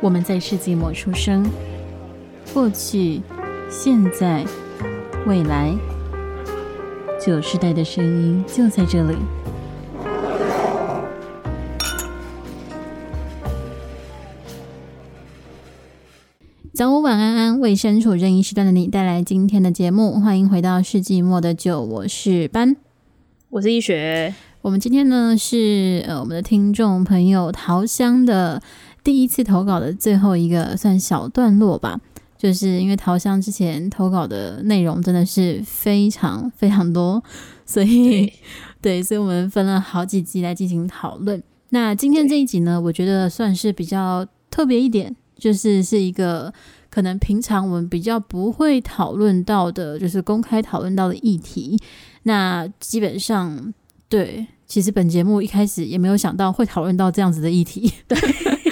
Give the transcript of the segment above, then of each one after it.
我们在世纪末出生，过去、现在、未来，九世代的声音就在这里。早午晚安安，为身处任意时段的你带来今天的节目。欢迎回到世纪末的酒，我是班，我是一雪。我们今天呢是呃我们的听众朋友桃香的。第一次投稿的最后一个算小段落吧，就是因为桃香之前投稿的内容真的是非常非常多，所以对，对，所以我们分了好几集来进行讨论。那今天这一集呢，我觉得算是比较特别一点，就是是一个可能平常我们比较不会讨论到的，就是公开讨论到的议题。那基本上，对，其实本节目一开始也没有想到会讨论到这样子的议题，对。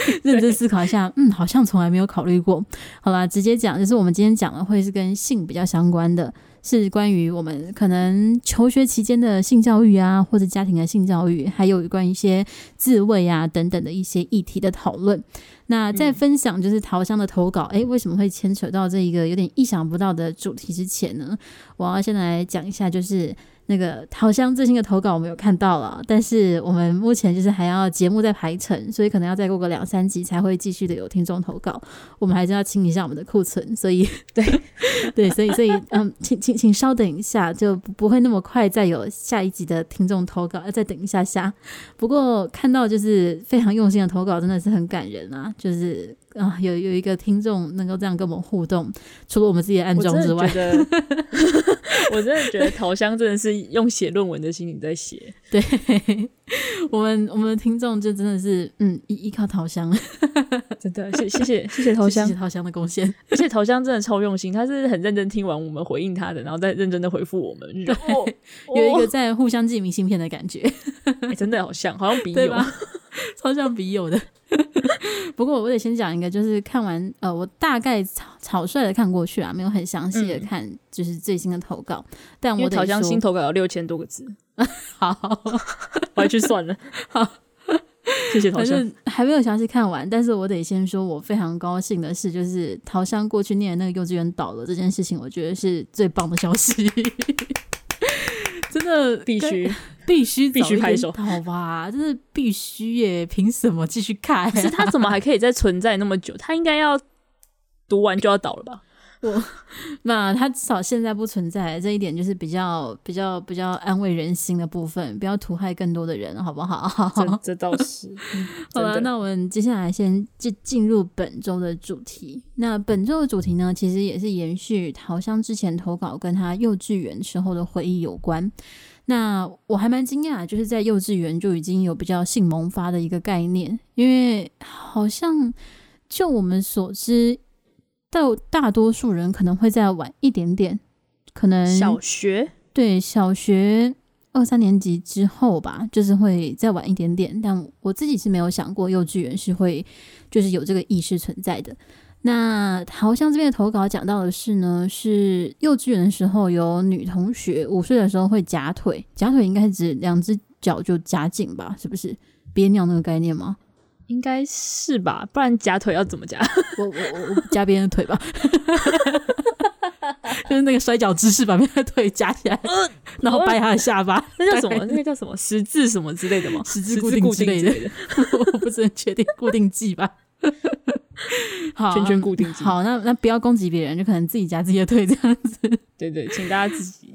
认真思考一下，嗯，好像从来没有考虑过。好啦，直接讲，就是我们今天讲的会是跟性比较相关的，是关于我们可能求学期间的性教育啊，或者家庭的性教育，还有关于一些自慰啊等等的一些议题的讨论。那在分享就是桃香的投稿，诶、为什么会牵扯到这一个有点意想不到的主题之前呢？我要先来讲一下，就是。那个好像最新的投稿我们有看到了，但是我们目前就是还要节目在排程，所以可能要再过个两三集才会继续的有听众投稿。我们还是要清一下我们的库存，所以 对对，所以所以嗯，请请请稍等一下，就不会那么快再有下一集的听众投稿，要再等一下下。不过看到就是非常用心的投稿，真的是很感人啊，就是。啊，有有一个听众能够这样跟我们互动，除了我们自己的暗装之外，我真的觉得桃香真的是用写论文的心情在写。对，我们我们的听众就真的是嗯依依靠桃香，真的谢谢谢谢谢桃香，谢谢桃香的贡献，而且桃香真的超用心，他是很认真听完我们回应他的，然后再认真的回复我们，对，有一个在互相寄明信片的感觉，欸、真的好像好像笔友，超像笔友的。不过我得先讲一个，就是看完呃，我大概草草率的看过去啊，没有很详细的看，就是最新的投稿。嗯、但我好像新投稿有六千多个字，好，我还去算了。好，谢谢桃香。还没有详细看完，但是我得先说，我非常高兴的是，就是桃香过去念的那个幼稚园倒了这件事情，我觉得是最棒的消息。真的必须 必须必须拍手，好吧？真的必须耶！凭什么继续看？可是他怎么还可以再存在那么久？他应该要读完就要倒了吧？我那他至少现在不存在，这一点就是比较比较比较安慰人心的部分，不要毒害更多的人，好不好？这 这倒是。好了，那我们接下来先进进入本周的主题。那本周的主题呢，其实也是延续桃香之前投稿跟他幼稚园时候的回忆有关。那我还蛮惊讶，就是在幼稚园就已经有比较性萌发的一个概念，因为好像就我们所知。到大多数人可能会再晚一点点，可能小学，对，小学二三年级之后吧，就是会再晚一点点。但我自己是没有想过幼稚园是会就是有这个意识存在的。那好像这边的投稿讲到的是呢，是幼稚园的时候有女同学五岁的时候会夹腿，夹腿应该是指两只脚就夹紧吧？是不是憋尿那个概念吗？应该是吧，不然夹腿要怎么夹？我我我夹别人的腿吧，就是那个摔跤姿势，把别人的腿夹起来，呃、然后掰他的下巴，那叫什么？那个叫什么？十字什么之类的吗？十字固定之类的，我不是很确定，固定剂吧？好，圈圈固定剂。好，那那不要攻击别人，就可能自己夹自己的腿这样子。对，对对，请大家自己。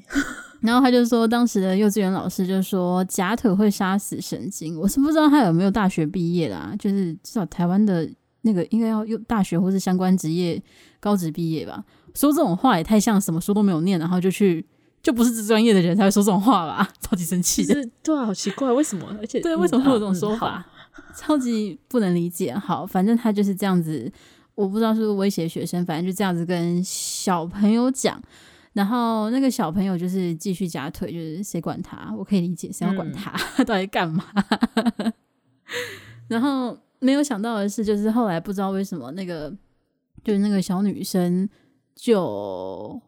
然后他就说，当时的幼稚园老师就说假腿会杀死神经。我是不知道他有没有大学毕业啦，就是至少台湾的那个应该要用大学或是相关职业高职毕业吧。说这种话也太像什么书都没有念，然后就去就不是这专业的人才会说这种话吧？超级生气的，对啊，好奇怪，为什么？而且对，为什么会有这种说法？超级不能理解。好，反正他就是这样子，我不知道是不是威胁学生，反正就这样子跟小朋友讲。然后那个小朋友就是继续夹腿，就是谁管他？我可以理解，谁要管他？嗯、到底干嘛？然后没有想到的是，就是后来不知道为什么那个就是那个小女生就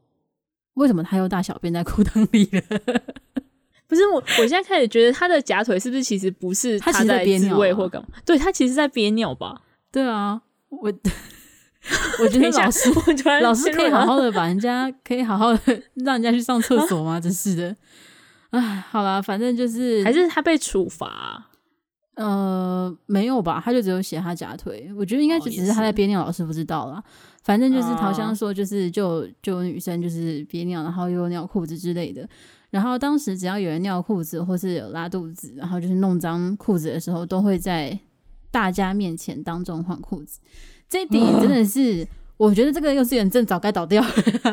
为什么她又大小便在裤裆里了？不是我，我现在开始觉得她的夹腿是不是其实不是她在憋尿或干嘛？对，她其实在憋尿吧？对啊。我 我觉得老师 老师可以好好的把人家可以好好的让人家去上厕所吗？真是的，哎，好啦，反正就是还是他被处罚、啊。呃，没有吧？他就只有写他夹腿，我觉得应该就只是他在憋尿，老师不知道啦。反正就是桃香说，就是就就有女生就是憋尿，然后又尿裤子之类的。然后当时只要有人尿裤子或是有拉肚子，然后就是弄脏裤子的时候，都会在大家面前当众换裤子。这一点真的是。我觉得这个幼稚园真早该倒掉了，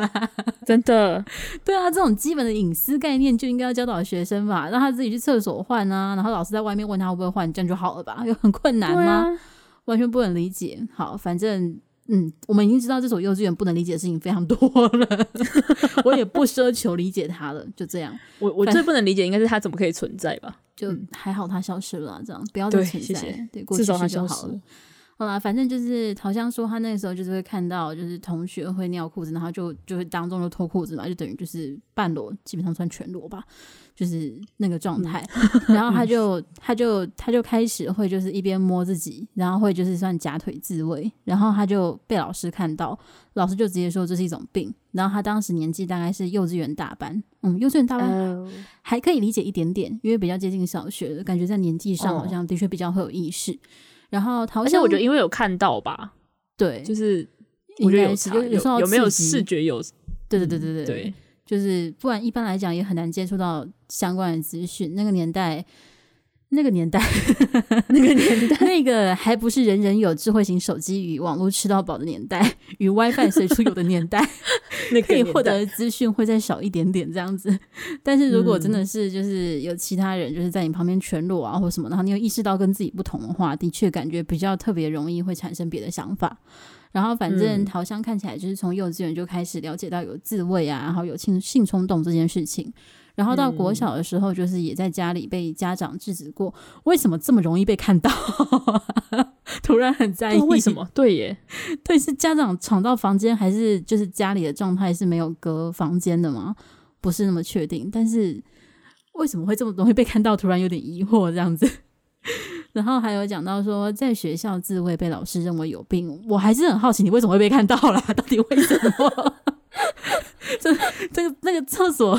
真的。对啊，这种基本的隐私概念就应该要教导学生吧，让他自己去厕所换啊，然后老师在外面问他会不会换，这样就好了吧？有很困难吗？啊、完全不能理解。好，反正嗯，我们已经知道这所幼稚园不能理解的事情非常多了，我也不奢求理解他了，就这样。我我最不能理解应该是他怎么可以存在吧？就还好他消失了，这样不要再存在，对，谢谢对，过去就好了。好啦，反正就是好像说，他那个时候就是会看到，就是同学会尿裤子，然后就就会当众就脱裤子嘛，就等于就是半裸，基本上穿全裸吧，就是那个状态。嗯、然后他就他就他就开始会就是一边摸自己，然后会就是算夹腿自慰，然后他就被老师看到，老师就直接说这是一种病。然后他当时年纪大概是幼稚园大班，嗯，幼稚园大班还可以理解一点点，因为比较接近小学的感觉，在年纪上好像的确比较会有意识。然后，而且我觉得因为有看到吧，对，就是我觉得有有有没有视觉有，对对对对对，对，就是不然一般来讲也很难接触到相关的资讯。那个年代。那个年代，那个年代，那个还不是人人有智慧型手机与网络吃到饱的年代，与 WiFi 随处有的年代，那可以获得的资讯会再少一点点这样子。但是如果真的是就是有其他人就是在你旁边全裸啊或什么，然后你又意识到跟自己不同的话，的确感觉比较特别容易会产生别的想法。然后反正桃香看起来就是从幼稚园就开始了解到有自慰啊，然后有性性冲动这件事情。然后到国小的时候，就是也在家里被家长制止过。为什么这么容易被看到？突然很在意，为什么？对耶，对，是家长闯到房间，还是就是家里的状态是没有隔房间的吗？不是那么确定。但是为什么会这么容易被看到？突然有点疑惑这样子。然后还有讲到说，在学校自慰被老师认为有病，我还是很好奇，你为什么会被看到啦？到底为什么？这这个那个厕所。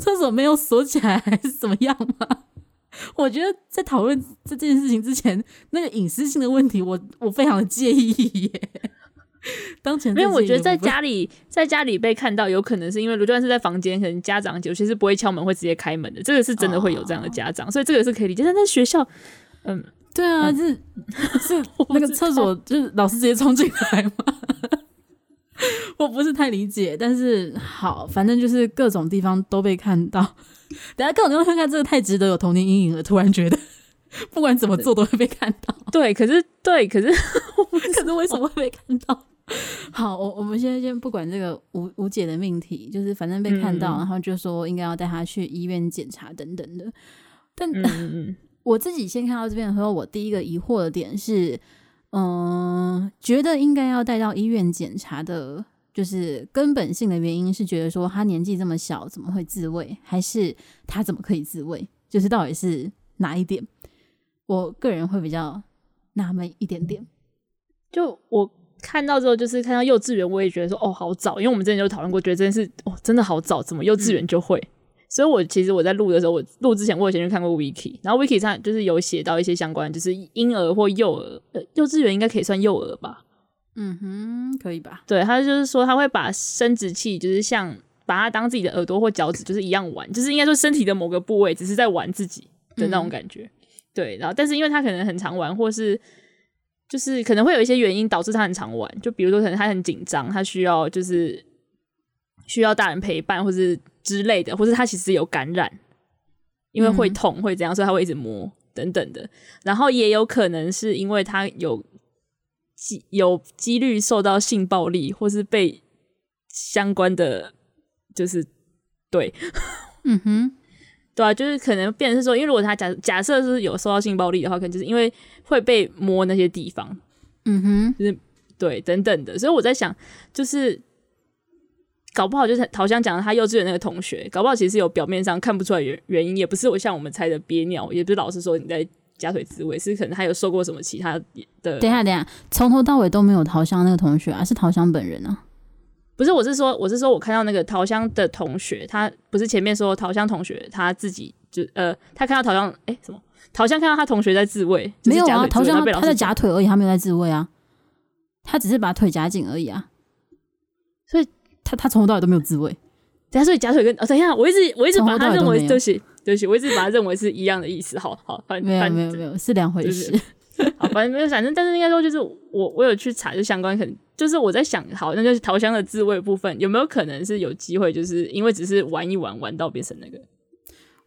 厕所没有锁起来还是怎么样吗？我觉得在讨论这件事情之前，那个隐私性的问题我，我我非常的介意耶。当前因为我觉得在家里在家里被看到，有可能是因为如果是在房间，可能家长有些是不会敲门，会直接开门的。这个是真的会有这样的家长，哦、所以这个是可以理解。但在学校，嗯，对啊，是是 那个厕所，就是老师直接冲进来吗？我不是太理解，但是好，反正就是各种地方都被看到。等下各种地方看看，这个太值得有童年阴影了。突然觉得，不管怎么做都会被看到。对，可是对，可是可是为什么会被看到？好，我我们现在先不管这个无无解的命题，就是反正被看到，嗯、然后就说应该要带他去医院检查等等的。但嗯，我自己先看到这边的时候，我第一个疑惑的点是。嗯，觉得应该要带到医院检查的，就是根本性的原因是觉得说他年纪这么小，怎么会自慰？还是他怎么可以自慰？就是到底是哪一点？我个人会比较纳闷一点点。就我看到之后，就是看到幼稚园，我也觉得说哦，好早，因为我们之前就讨论过，觉得这件事哦，真的好早，怎么幼稚园就会？嗯所以，我其实我在录的时候，我录之前我以前就看过 Wiki，然后 Wiki 上就是有写到一些相关，就是婴儿或幼儿，呃，幼稚园应该可以算幼儿吧？嗯哼，可以吧？对，他就是说他会把生殖器，就是像把它当自己的耳朵或脚趾，就是一样玩，就是应该说身体的某个部位，只是在玩自己的那种感觉。嗯、对，然后但是因为他可能很常玩，或是就是可能会有一些原因导致他很常玩，就比如说可能他很紧张，他需要就是需要大人陪伴，或是。之类的，或是他其实有感染，因为会痛、嗯、会怎样，所以他会一直摸等等的。然后也有可能是因为他有几有几率受到性暴力，或是被相关的就是对，嗯哼，对啊，就是可能变成是说，因为如果他假假设是有受到性暴力的话，可能就是因为会被摸那些地方，嗯哼，就是对等等的。所以我在想，就是。搞不好就是桃香讲的，他幼稚园那个同学，搞不好其实有表面上看不出来原原因，也不是我像我们猜的憋尿，也不是老师说你在夹腿自慰，是可能他有受过什么其他的。等一下，等一下，从头到尾都没有桃香那个同学啊，是桃香本人啊。不是，我是说，我是说我看到那个桃香的同学，他不是前面说桃香同学他自己就呃，他看到桃香哎什么？桃香看到他同学在自慰，没有啊？桃香他，他在夹腿而已，他没有在自慰啊，他只是把腿夹紧而已啊。他他从头到尾都没有自慰。等下，所以夹腿跟哦，等一下，我一直我一直把他认为对不起对不起，我一直把它认为是一样的意思。好好，反正没有没有没有是两回事。好，反正没有，反正但是应该说就是我我有去查就相关，可能就是我在想，好，那就是桃香的自慰部分有没有可能是有机会，就是因为只是玩一玩，玩到变成那个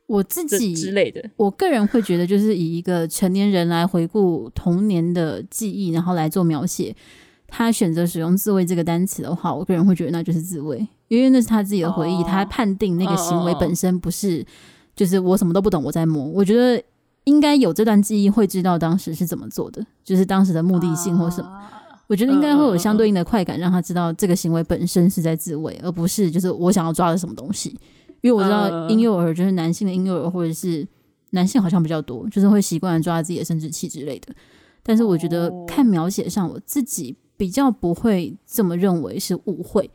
我自己之类的。我个人会觉得，就是以一个成年人来回顾童年的记忆，然后来做描写，他选择使用“自慰”这个单词的话，我个人会觉得那就是自慰，因为那是他自己的回忆，哦、他判定那个行为本身不是，就是我什么都不懂，我在摸，我觉得。应该有这段记忆，会知道当时是怎么做的，就是当时的目的性或什么。我觉得应该会有相对应的快感，让他知道这个行为本身是在自慰，而不是就是我想要抓的什么东西。因为我知道婴幼儿就是男性的婴幼儿，或者是男性好像比较多，就是会习惯抓自己的生殖器之类的。但是我觉得看描写上，我自己比较不会这么认为是误会。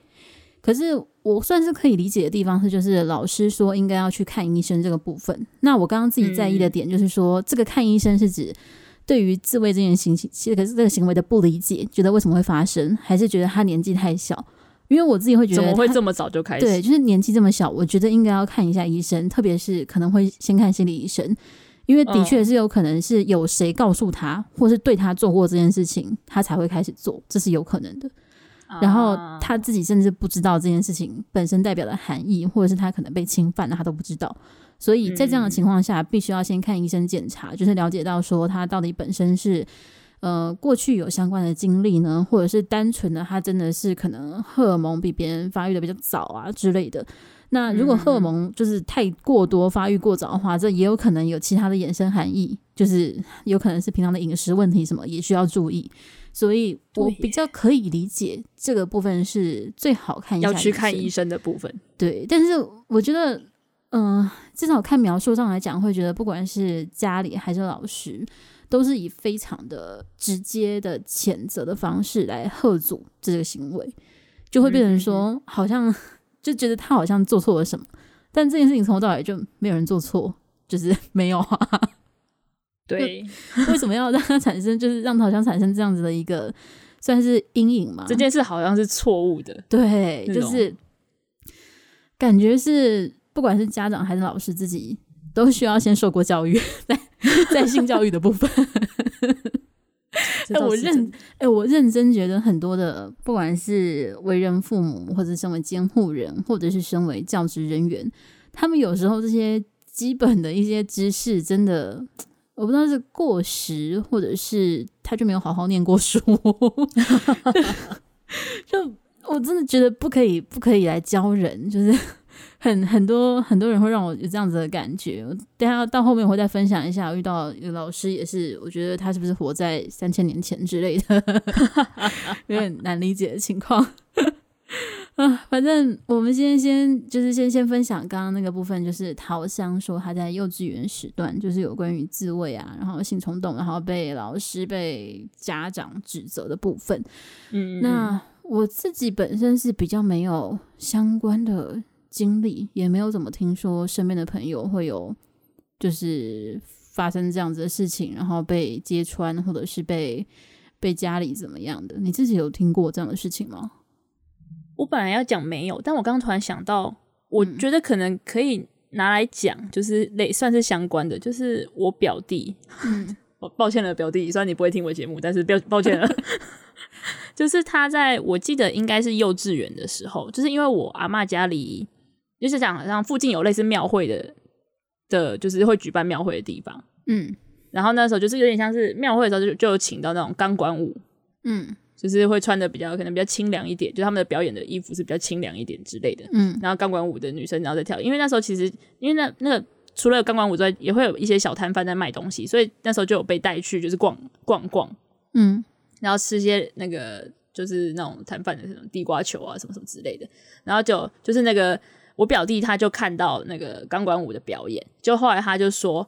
可是我算是可以理解的地方是，就是老师说应该要去看医生这个部分。那我刚刚自己在意的点就是说，这个看医生是指对于自慰这件行情，其实可是这个行为的不理解，觉得为什么会发生，还是觉得他年纪太小？因为我自己会觉得怎么会这么早就开始？对，就是年纪这么小，我觉得应该要看一下医生，特别是可能会先看心理医生，因为的确是有可能是有谁告诉他，或是对他做过这件事情，他才会开始做，这是有可能的。然后他自己甚至不知道这件事情本身代表的含义，或者是他可能被侵犯了，他都不知道。所以在这样的情况下，必须要先看医生检查，就是了解到说他到底本身是呃过去有相关的经历呢，或者是单纯的他真的是可能荷尔蒙比别人发育的比较早啊之类的。那如果荷尔蒙就是太过多、发育过早的话，这也有可能有其他的衍生含义，就是有可能是平常的饮食问题什么也需要注意。所以我比较可以理解这个部分是最好看一下，要去看医生的部分。对，但是我觉得，嗯、呃，至少看描述上来讲，会觉得不管是家里还是老师，都是以非常的直接的谴责的方式来喝阻这个行为，就会变成说，好像就觉得他好像做错了什么，但这件事情从头到尾就没有人做错，就是 没有啊。对，为什么要让他产生，就是让他好像产生这样子的一个算是阴影嘛？这件事好像是错误的，对，就是感觉是不管是家长还是老师自己都需要先受过教育，在在性教育的部分。哎、欸，我认哎、欸，我认真觉得很多的，不管是为人父母，或者身为监护人，或者是身为教职人员，他们有时候这些基本的一些知识，真的。我不知道是过时，或者是他就没有好好念过书，就我真的觉得不可以，不可以来教人，就是很很多很多人会让我有这样子的感觉。等下到后面我会再分享一下，遇到有老师也是，我觉得他是不是活在三千年前之类的，有点难理解的情况。啊，反正我们今天先就是先先分享刚刚那个部分，就是桃香说他在幼稚园时段就是有关于自慰啊，然后性冲动，然后被老师被家长指责的部分。嗯，那我自己本身是比较没有相关的经历，也没有怎么听说身边的朋友会有就是发生这样子的事情，然后被揭穿或者是被被家里怎么样的。你自己有听过这样的事情吗？我本来要讲没有，但我刚刚突然想到，我觉得可能可以拿来讲，就是类算是相关的，就是我表弟，我、嗯、抱歉了，表弟，虽然你不会听我节目，但是抱抱歉了，就是他在我记得应该是幼稚园的时候，就是因为我阿嬷家里就是讲好像附近有类似庙会的的，就是会举办庙会的地方，嗯，然后那时候就是有点像是庙会的时候就就有请到那种钢管舞，嗯。就是会穿的比较可能比较清凉一点，就他们的表演的衣服是比较清凉一点之类的。嗯，然后钢管舞的女生然后再跳，因为那时候其实因为那那个除了钢管舞之外，也会有一些小摊贩在卖东西，所以那时候就有被带去就是逛逛逛，嗯，然后吃些那个就是那种摊贩的那种地瓜球啊什么什么之类的，然后就就是那个我表弟他就看到那个钢管舞的表演，就后来他就说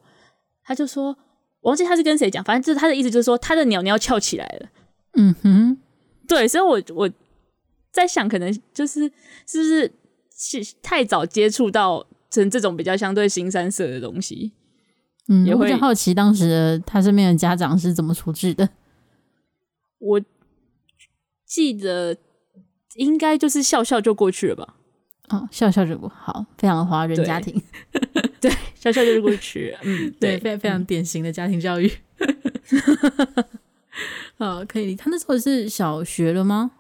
他就说我忘记他是跟谁讲，反正就是他的意思就是说他的鸟鸟翘起来了。嗯哼，对，所以我我在想，可能就是是不是是太早接触到成这种比较相对新三色的东西。嗯，也会比较好奇当时他身边的家长是怎么处置的。我记得应该就是笑笑就过去了吧。哦，笑笑就过好，非常的华人家庭。对，笑笑就过去了。嗯，对，非常非常典型的家庭教育。好，可以。他那时候是小学了吗？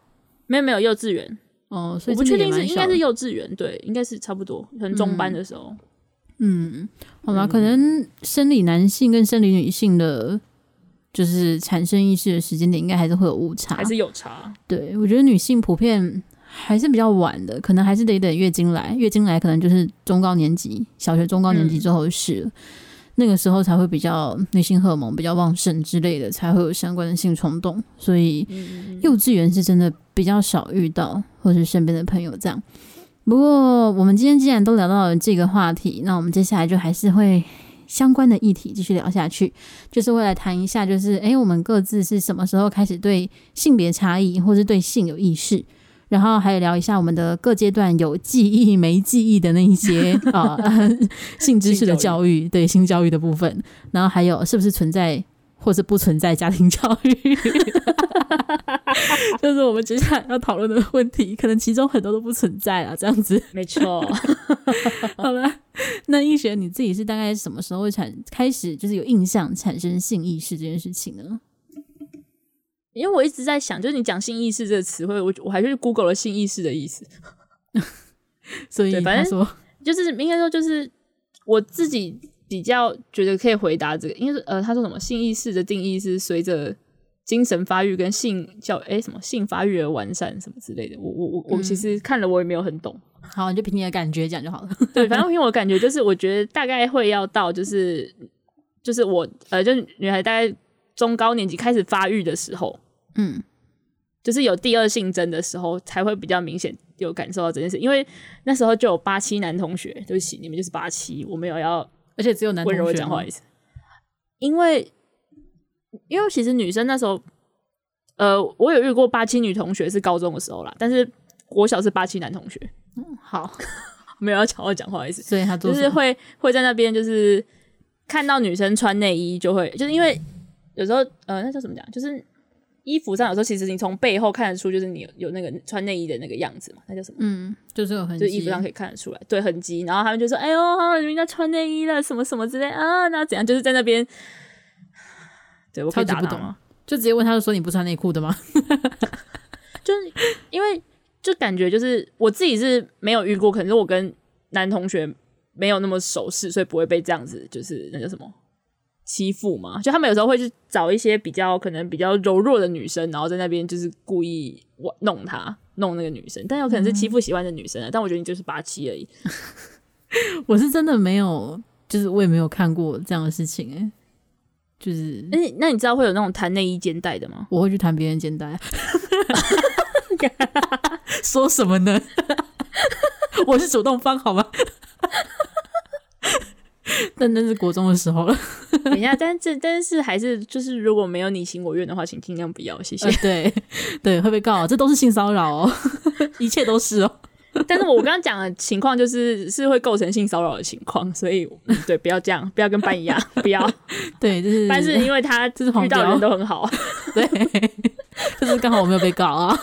没有，没有，幼稚园。哦，所以我不确定是应该是幼稚园，对，应该是差不多，可能中班的时候。嗯，好吧，可能生理男性跟生理女性的，就是产生意识的时间点，应该还是会有误差，还是有差。对，我觉得女性普遍。还是比较晚的，可能还是得等月经来，月经来可能就是中高年级，小学中高年级之后的事那个时候才会比较女性荷尔蒙比较旺盛之类的，才会有相关的性冲动。所以幼稚园是真的比较少遇到，或是身边的朋友这样。不过我们今天既然都聊到了这个话题，那我们接下来就还是会相关的议题继续聊下去，就是会来谈一下，就是诶、欸，我们各自是什么时候开始对性别差异，或是对性有意识？然后还有聊一下我们的各阶段有记忆没记忆的那一些 啊、呃、性知识的教育，对性教育的部分，然后还有是不是存在或是不存在家庭教育，就是我们接下来要讨论的问题，可能其中很多都不存在了，这样子。没错。好了，那易学你自己是大概什么时候会产开始就是有印象产生性意识这件事情呢？因为我一直在想，就是你讲性意识这个词汇，我我还是 Google 了性意识的意思，所以反正说就是应该说就是我自己比较觉得可以回答这个，因为呃他说什么性意识的定义是随着精神发育跟性教哎、欸、什么性发育而完善什么之类的，我我我我其实看了我也没有很懂，好，你就凭你的感觉讲就好了，对，反正 凭我的感觉就是我觉得大概会要到就是就是我呃就是女孩大概。中高年级开始发育的时候，嗯，就是有第二性征的时候，才会比较明显有感受到这件事。因为那时候就有八七男同学，对不起，你们就是八七，我没有要，而且只有男同学温柔讲话意思。因为，因为其实女生那时候，呃，我有遇过八七女同学是高中的时候啦，但是国小是八七男同学。嗯，好，没有要抢我讲话意思，所以他就是会会在那边，就是看到女生穿内衣就会，就是因为。有时候，呃，那叫什么讲？就是衣服上有时候其实你从背后看得出，就是你有有那个穿内衣的那个样子嘛。那叫什么？嗯，就是有痕迹，就衣服上可以看得出来，对痕迹。然后他们就说：“哎呦，人家穿内衣了，什么什么之类啊？那怎样？就是在那边，对我可以打？不懂，就直接问他说：你不穿内裤的吗？就是因为就感觉就是我自己是没有遇过，可能是我跟男同学没有那么熟识，所以不会被这样子，就是那叫什么？”欺负嘛，就他们有时候会去找一些比较可能比较柔弱的女生，然后在那边就是故意玩弄她，弄那个女生，但有可能是欺负喜欢的女生啊。嗯、但我觉得你就是八七而已。我是真的没有，就是我也没有看过这样的事情哎、欸。就是，哎、欸，那你知道会有那种弹内衣肩带的吗？我会去弹别人肩带。说什么呢？我是主动方，好吗？但那是国中的时候了。等一下，但这但是还是就是，如果没有你情我愿的话，请尽量不要，谢谢。呃、对对，会被告，这都是性骚扰哦，一切都是哦。但是我刚刚讲的情况就是是会构成性骚扰的情况，所以对，不要这样，不要跟班一样，不要。对，就是，班是因为他就是遇到的人都很好，对，就是刚好我没有被告啊。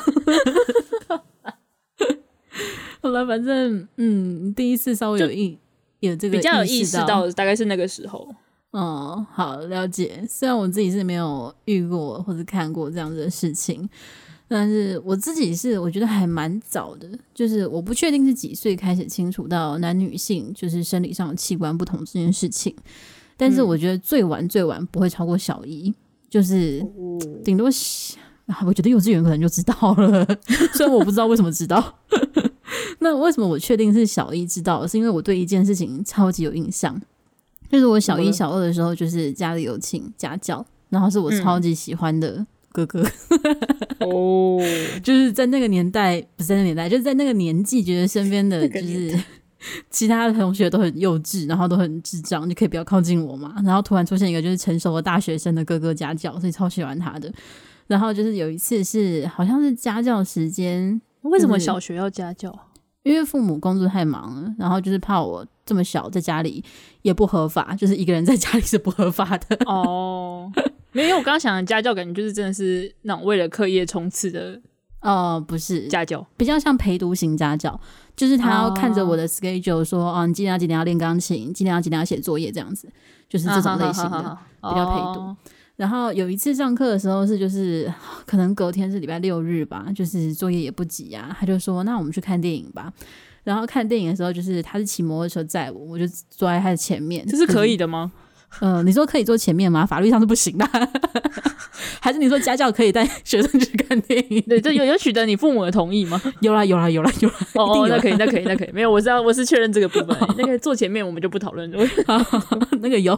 好了，反正嗯，第一次稍微有印。有这个比较有意识到，大概是那个时候。嗯，好了解。虽然我自己是没有遇过或者看过这样子的事情，但是我自己是我觉得还蛮早的。就是我不确定是几岁开始清楚到男女性就是生理上的器官不同这件事情，但是我觉得最晚最晚不会超过小一，就是顶多啊我觉得幼稚园可能就知道了，虽然我不知道为什么知道。那为什么我确定是小一知道？是因为我对一件事情超级有印象，就是我小一、小二的时候，就是家里有请家教，然后是我超级喜欢的哥哥。哦、嗯，就是在那个年代，不是在那个年代，就是在那个年纪，觉得身边的就是 其他的同学都很幼稚，然后都很智障，就可以不要靠近我嘛。然后突然出现一个就是成熟的大学生的哥哥家教，所以超喜欢他的。然后就是有一次是好像是家教时间，为什么小学要家教？因为父母工作太忙了，然后就是怕我这么小在家里也不合法，就是一个人在家里是不合法的。哦，没有，我刚刚想的家教感觉就是真的是那种为了课业冲刺的。哦，不是家教，比较像陪读型家教，就是他要看着我的 schedule 说，哦，哦，你今天要几点要练钢琴，今天要几点要写作业，这样子，就是这种类型的，啊、比较陪读。哦然后有一次上课的时候是就是可能隔天是礼拜六日吧，就是作业也不急啊，他就说，那我们去看电影吧。然后看电影的时候就是他是骑摩托车载我，我就坐在他的前面。这是可以的吗？嗯、呃，你说可以坐前面吗？法律上是不行的。还是你说家教可以带学生去看电影？对，这有有取得你父母的同意吗？有啦有啦有啦有啦。哦，那可以那可以那可以，没有，我是要我是确认这个部分。那个坐前面我们就不讨论了。那个有。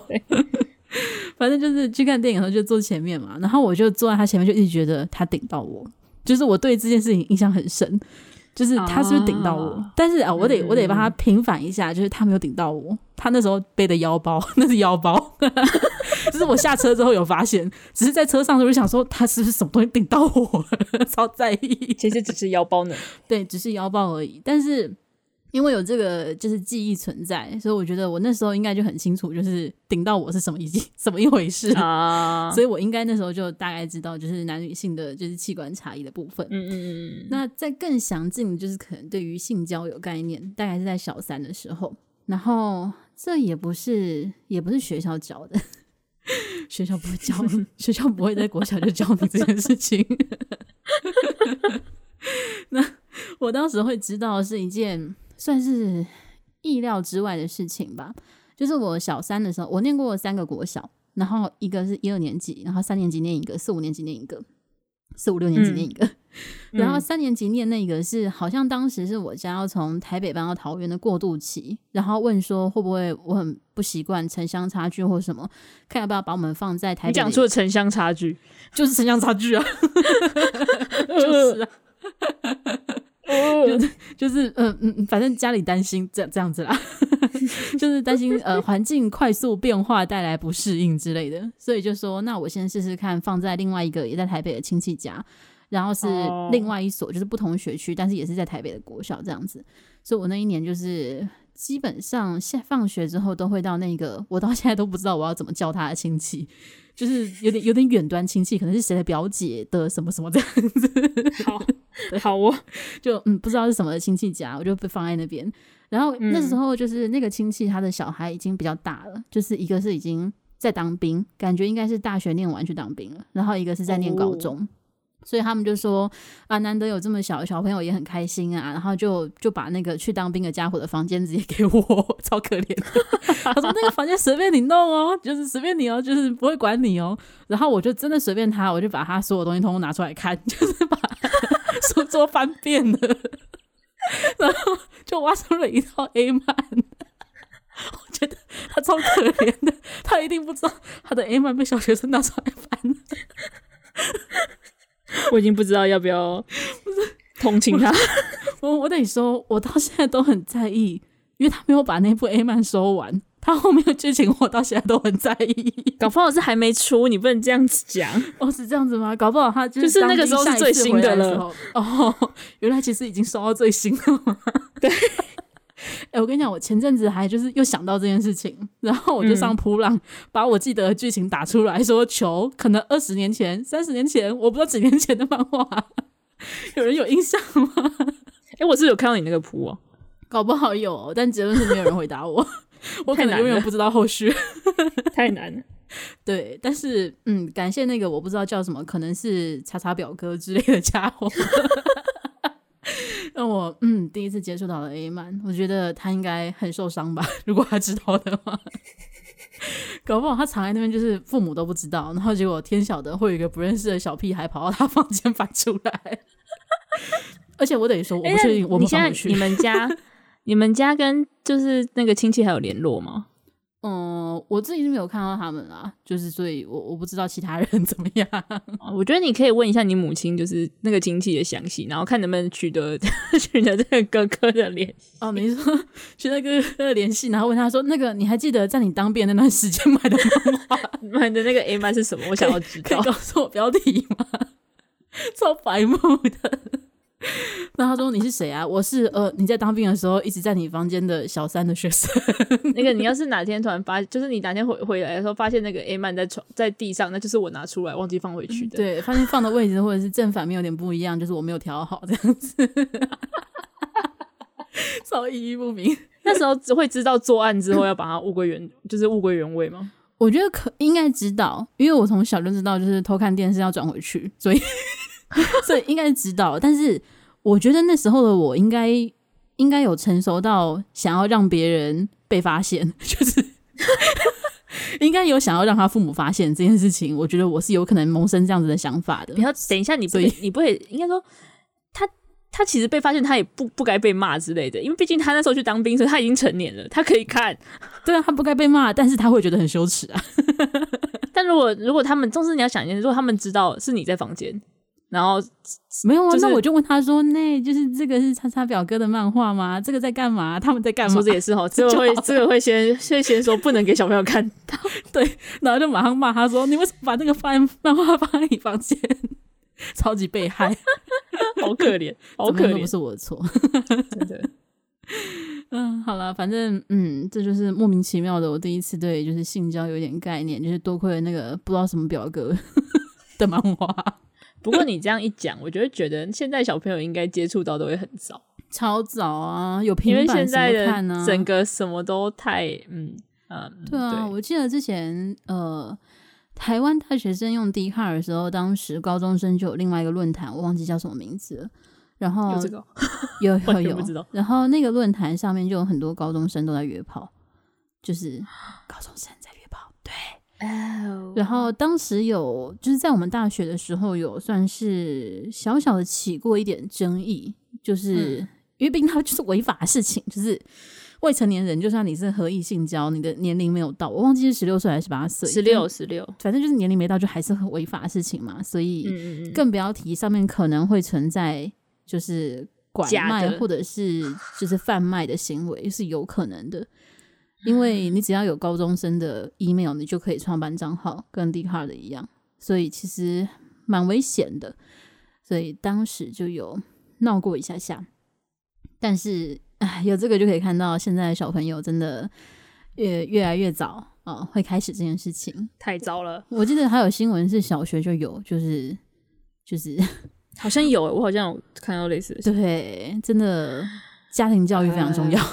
反正就是去看电影的时候就坐前面嘛，然后我就坐在他前面，就一直觉得他顶到我，就是我对这件事情印象很深，就是他是不是顶到我？啊、但是啊，我得我得帮他平反一下，就是他没有顶到我，他那时候背的腰包 那是腰包，就是我下车之后有发现，只是在车上的时候就想说他是不是什么东西顶到我，超在意，其实只是腰包呢，对，只是腰包而已，但是。因为有这个就是记忆存在，所以我觉得我那时候应该就很清楚，就是顶到我是什么一 什么一回事啊，所以我应该那时候就大概知道，就是男女性的就是器官差异的部分。嗯嗯嗯。那在更详尽，就是可能对于性交有概念，大概是在小三的时候。然后这也不是也不是学校教的，学校不会教，学校不会在国小就教你这件事情。那我当时会知道是一件。算是意料之外的事情吧。就是我小三的时候，我念过三个国小，然后一个是一二年级，然后三年级念一个，四五年级念一个，四五六年级念一个。嗯、然后三年级念那个是好像当时是我家要从台北搬到桃园的过渡期，然后问说会不会我很不习惯城乡差距或什么，看要不要把我们放在台北。你讲出了城乡差距，就是城乡差距啊，就是啊。就是就是嗯嗯，反正家里担心这这样子啦，就是担心呃环境快速变化带来不适应之类的，所以就说那我先试试看放在另外一个也在台北的亲戚家，然后是另外一所就是不同学区，但是也是在台北的国小这样子，所以我那一年就是基本上下放学之后都会到那个，我到现在都不知道我要怎么叫他的亲戚。就是有点有点远端亲戚，可能是谁的表姐的什么什么这样子。好，好哦，就嗯不知道是什么的亲戚家，我就被放在那边。然后那时候就是那个亲戚，他的小孩已经比较大了，就是一个是已经在当兵，感觉应该是大学念完去当兵了，然后一个是在念高中。哦所以他们就说啊，难得有这么小的小朋友也很开心啊，然后就就把那个去当兵的家伙的房间直接给我，超可怜。他说那个房间随便你弄哦，就是随便你哦，就是不会管你哦。然后我就真的随便他，我就把他所有东西通通拿出来看，就是把书桌翻遍了，然后就挖出了一套 A 漫。我觉得他超可怜的，他一定不知道他的 A 漫被小学生拿出来翻。我已经不知道要不要同情他。我 我得说，我到现在都很在意，因为他没有把那部 A 漫收完，他后面的剧情我到现在都很在意。搞不好是还没出，你不能这样子讲。哦，是这样子吗？搞不好他就是，就是那个时候是最新的了。哦，原来其实已经收到最新的了。对。哎、欸，我跟你讲，我前阵子还就是又想到这件事情，然后我就上扑浪，嗯、把我记得的剧情打出来说，求可能二十年前、三十年前，我不知道几年前的漫画，有人有印象吗？哎、欸，我是有看到你那个扑哦，搞不好有，但结论是没有人回答我，我可能永远不知道后续，太难了。对，但是嗯，感谢那个我不知道叫什么，可能是叉叉表哥之类的家伙。让我嗯第一次接触到了 A 曼，我觉得他应该很受伤吧？如果他知道的话，搞不好他藏在那边，就是父母都不知道，然后结果天晓得会有一个不认识的小屁孩跑到他房间翻出来。而且我等于说，我不确定我们现在你们家你们家跟就是那个亲戚还有联络吗？嗯，我自己是没有看到他们啊，就是所以我我不知道其他人 怎么样。我觉得你可以问一下你母亲，就是那个亲戚的详细，然后看能不能取得 取得这个哥哥的联系。哦，你说取得哥哥的联系，然后问他说：“那个你还记得在你当兵那段时间买的漫画 买的那个 A 漫是什么？我想要知道，可以告诉我标题吗？”超白目的。那他说，你是谁啊？我是呃，你在当兵的时候一直在你房间的小三的学生。那个你要是哪天突然发，就是你哪天回回来的时候发现那个 A 曼在床在地上，那就是我拿出来忘记放回去的。对，发现放的位置或者是正反面有点不一样，就是我没有调好这样子，超意义不明。那时候只会知道作案之后要把它物归原，就是物归原位吗？我觉得可应该知道，因为我从小就知道，就是偷看电视要转回去，所以。所以应该是知道，但是我觉得那时候的我应该应该有成熟到想要让别人被发现，就是 应该有想要让他父母发现这件事情。我觉得我是有可能萌生这样子的想法的。你要等一下，你不会你不会应该说他他其实被发现，他也不不该被骂之类的，因为毕竟他那时候去当兵，所以他已经成年了，他可以看。对啊，他不该被骂，但是他会觉得很羞耻啊。但如果如果他们，总是你要想一件事，如果他们知道是你在房间。然后没有啊，那我就问他说：“那就是这个是叉叉表哥的漫画吗？这个在干嘛？他们在干嘛？”说这也是哈，这个会这个会先先先说不能给小朋友看到，对，然后就马上骂他说：“你为什么把那个翻漫画放在你房间？超级被害，好可怜，好可怜，不是我的错，真的。”嗯，好了，反正嗯，这就是莫名其妙的，我第一次对就是性交有点概念，就是多亏了那个不知道什么表哥的漫画。不过你这样一讲，我就会觉得现在小朋友应该接触到都会很早，超早啊！有平板什么看呢？整个什么都太嗯嗯，对啊，对，我记得之前呃，台湾大学生用 D 卡的时候，当时高中生就有另外一个论坛，我忘记叫什么名字了。然后有这个有 有有，然后那个论坛上面就有很多高中生都在约炮，就是高中生对。Oh. 然后当时有就是在我们大学的时候有算是小小的起过一点争议，就是、嗯、因为毕竟它就是违法的事情，就是未成年人就算你是合意性交，你的年龄没有到，我忘记是十六岁还是十八岁，十六十六，反正就是年龄没到就还是很违法的事情嘛，所以更不要提上面可能会存在就是拐卖或者是就是贩卖的行为是有可能的。因为你只要有高中生的 email，你就可以创办账号，跟 Dcard 的一样，所以其实蛮危险的。所以当时就有闹过一下下，但是哎，有这个就可以看到现在小朋友真的越越来越早啊、哦，会开始这件事情，太糟了。我记得还有新闻是小学就有，就是就是 好像有，我好像有看到类似的。对，真的家庭教育非常重要。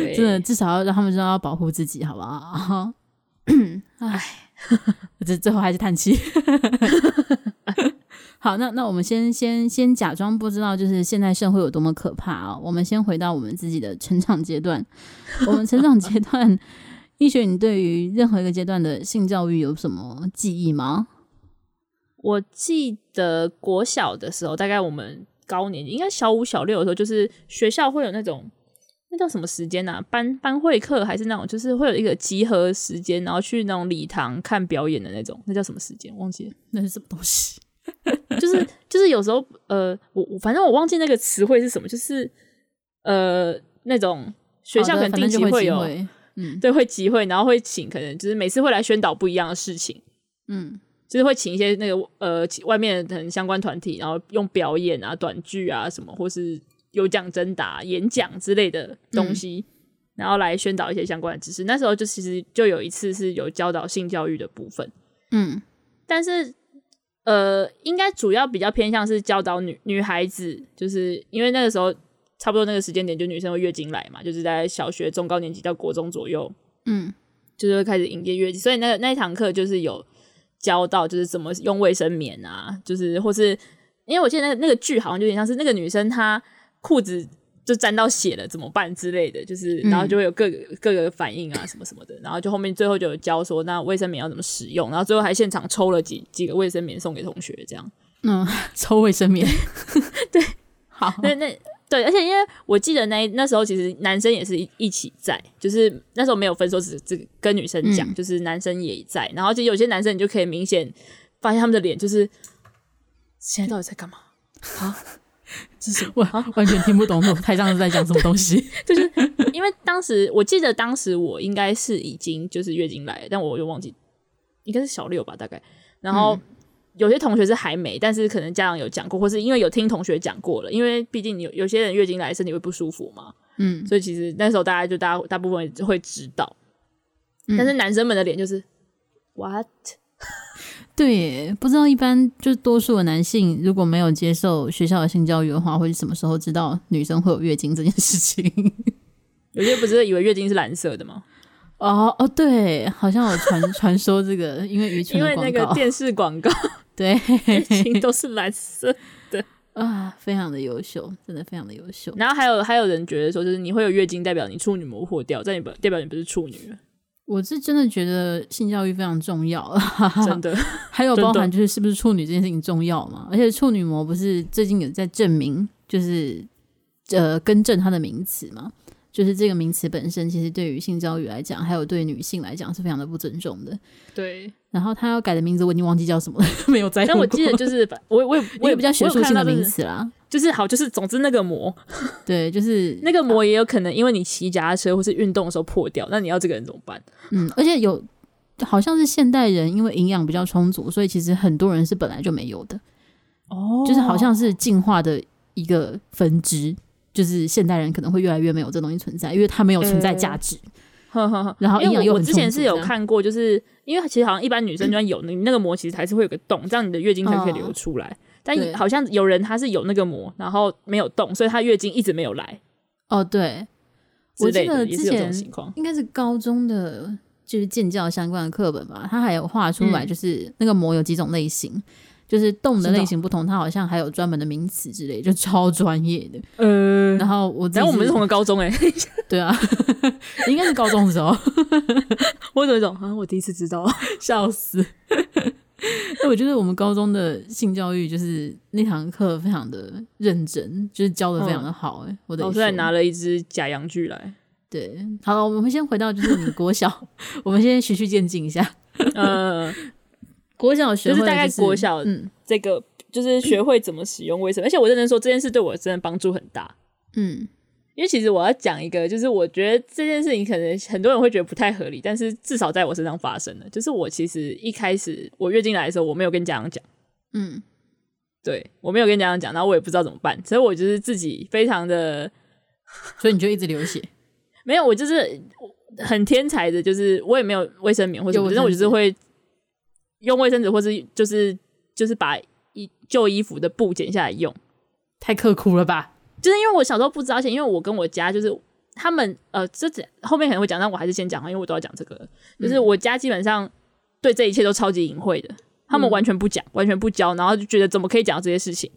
呃真的，至少要让他们知道要保护自己，好不好？唉，这最后还是叹气。好，那那我们先先先假装不知道，就是现在社会有多么可怕啊！我们先回到我们自己的成长阶段。我们成长阶段，医学，你对于任何一个阶段的性教育有什么记忆吗？我记得国小的时候，大概我们高年级，应该小五、小六的时候，就是学校会有那种。那叫什么时间啊？班班会课还是那种，就是会有一个集合时间，然后去那种礼堂看表演的那种，那叫什么时间？忘记了，那是什么东西？就是就是有时候呃，我我反正我忘记那个词汇是什么，就是呃那种学校可能定期会有，嗯，对，会集会，然后会请，可能就是每次会来宣导不一样的事情，嗯，就是会请一些那个呃外面的很相关团体，然后用表演啊、短剧啊什么，或是。有奖征答、演讲之类的东西，嗯，然后来宣导一些相关的知识。那时候就其实就有一次是有教导性教育的部分，嗯，但是呃，应该主要比较偏向是教导女女孩子，就是因为那个时候差不多那个时间点，就女生会月经来嘛，就是在小学中高年级到国中左右，嗯，就是会开始迎接月经，所以那个那一堂课就是有教到，就是怎么用卫生棉啊，就是或是因为我记得那个那个剧好像就有点像是那个女生她。裤子就沾到血了，怎么办之类的，就是然后就会有各个、嗯、各个反应啊，什么什么的，然后就后面最后就有教说，那卫生棉要怎么使用，然后最后还现场抽了几几个卫生棉送给同学，这样。嗯，抽卫生棉，对，好。那那对，而且因为我记得那那时候其实男生也是一一起在，就是那时候没有分说只只跟女生讲，嗯、就是男生也在，然后就有些男生你就可以明显发现他们的脸就是现在到底在干嘛 啊？这 是我完全听不懂，台上是在讲什么东西？就是因为当时我记得当时我应该是已经就是月经来了，但我又忘记应该是小六吧，大概，然后。嗯有些同学是还没，但是可能家长有讲过，或是因为有听同学讲过了。因为毕竟有有些人月经来身体会不舒服嘛，嗯，所以其实那时候大家就大家大部分会知道，嗯、但是男生们的脸就是 what？对，不知道一般就是多数的男性如果没有接受学校的性教育的话，会什么时候知道女生会有月经这件事情？有些不是以为月经是蓝色的吗？哦哦，对，好像有传 传说这个，因为因为那个电视广告。对，都是蓝色的啊，非常的优秀，真的非常的优秀。然后还有还有人觉得说，就是你会有月经，代表你处女膜破掉，但你不代表你不是处女。我是真的觉得性教育非常重要，真的。还有包含就是是不是处女这件事情重要嘛？而且处女膜不是最近有在证明，就是呃更正它的名词嘛？就是这个名词本身，其实对于性教育来讲，还有对女性来讲，是非常的不尊重的。对。然后他要改的名字，我已经忘记叫什么了，没有在。但我记得就是，我 我也我也比较学术性的名词啦。就是好，就是总之那个膜，对，就是那个膜也有可能因为你骑脚踏车或是运动的时候破掉，那你要这个人怎么办？嗯，而且有好像是现代人因为营养比较充足，所以其实很多人是本来就没有的。哦，就是好像是进化的一个分支。就是现代人可能会越来越没有这东西存在，因为它没有存在价值。呵呵呵。然后营养又很。我之前是有看过，就是因为其实好像一般女生 就算有你那个膜，其实还是会有个洞，这样你的月经才可以流出来。哦、但好像有人他是有那个膜，然后没有洞，所以他月经一直没有来。哦，对，我记得之前应该是高中的就是建教相关的课本吧，他还有画出来，就是那个膜有几种类型。嗯就是动的类型不同，它好像还有专门的名词之类，就超专业的。呃，然后我，然后我们是同个高中哎、欸，对啊，应该是高中的时候。我怎么懂啊？我第一次知道，笑死。那我觉得我们高中的性教育就是那堂课非常的认真，就是教的非常的好哎、欸。我老师还拿了一只假阳具来。对，好了，我们先回到就是你国小，我们先循序渐进一下。呃。国小学会、就是、就是大概国小，嗯，这个就是学会怎么使用卫生，嗯、而且我认真说这件事对我真的帮助很大，嗯，因为其实我要讲一个，就是我觉得这件事情可能很多人会觉得不太合理，但是至少在我身上发生了，就是我其实一开始我月经来的时候，我没有跟家长讲，嗯，对我没有跟家长讲，然后我也不知道怎么办，所以我就是自己非常的，所以你就一直流血，没有，我就是很天才的，就是我也没有卫生棉或者什么，但我就是会。用卫生纸，或是就是就是把一旧衣服的布剪下来用，太刻苦了吧？就是因为我小时候不知道，而且因为我跟我家就是他们呃，这后面可能会讲，但我还是先讲，因为我都要讲这个。就是我家基本上对这一切都超级隐晦的，他们完全不讲，完全不教，然后就觉得怎么可以讲到这些事情？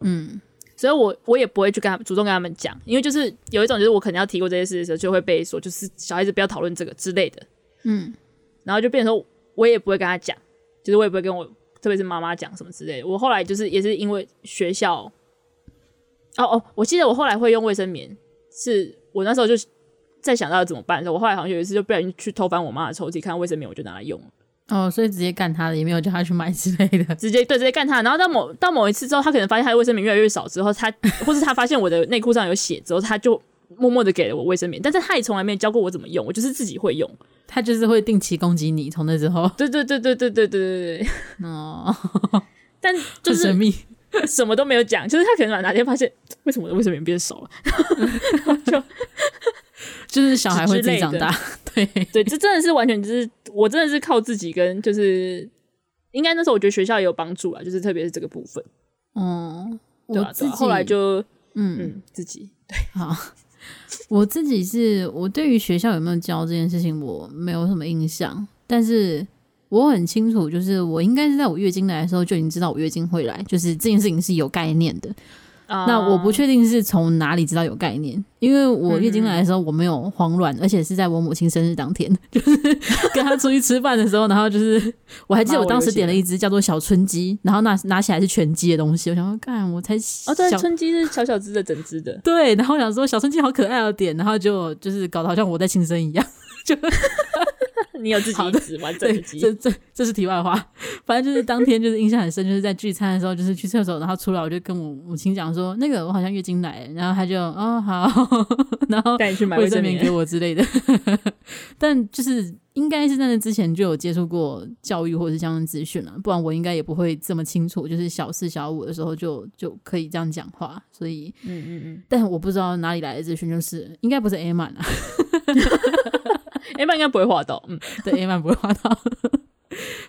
嗯，所以我我也不会去跟他们主动跟他们讲，因为就是有一种就是我可能要提过这些事的时候，就会被说就是小孩子不要讨论这个之类的。嗯，然后就变成说。我也不会跟他讲，就是我也不会跟我，特别是妈妈讲什么之类的。我后来就是也是因为学校，哦哦，我记得我后来会用卫生棉，是我那时候就在想到要怎么办的时候，我后来好像有一次就不小心去偷翻我妈的抽屉，看到卫生棉我就拿来用。哦，所以直接干他的，也没有叫他去买之类的，直接对直接干他。然后到某到某一次之后，他可能发现他的卫生棉越来越少之后，他或是他发现我的内裤上有血之后，他就默默的给了我卫生棉，但是他也从来没有教过我怎么用，我就是自己会用。他就是会定期攻击你，从那之后，对对对对对对对对。对，哦，但就是神秘，什么都没有讲，就是他可能哪天发现，为什么我的卫生棉变少了，就就是小孩会自己长大，对对，这真的是完全就是我真的是靠自己跟就是，应该那时候我觉得学校也有帮助啊，就是特别是这个部分，嗯，对啊，后来就嗯嗯自己对。好。我自己是我对于学校有没有教这件事情，我没有什么印象，但是我很清楚，就是我应该是在我月经来的时候就已经知道我月经会来，就是这件事情是有概念的。Uh, 那我不确定是从哪里知道有概念，因为我月经来的时候我没有慌乱，嗯、而且是在我母亲生日当天，就是跟她出去吃饭的时候，然后就是我还记得我当时点了一只叫做小春鸡，然后拿拿起来是全鸡的东西，我想说干，我才哦对，春鸡是小小只的整只的，对，然后我想说小春鸡好可爱的点，然后就就是搞得好像我在庆生一样，就。你有自己一直完整的记忆，这这这是题外话。反正就是当天就是印象很深，就是在聚餐的时候，就是去厕所，然后出来我就跟我母亲讲说，那个我好像月经来，然后他就哦好，然后带你去买卫生棉给我之类的。但就是应该是在那之前就有接触过教育或者是相关资讯了，不然我应该也不会这么清楚。就是小四小五的时候就就可以这样讲话，所以嗯嗯嗯，但我不知道哪里来的资讯，就是应该不是 A 满啊。A 曼应该不会滑倒，嗯，对，A 曼不会滑倒，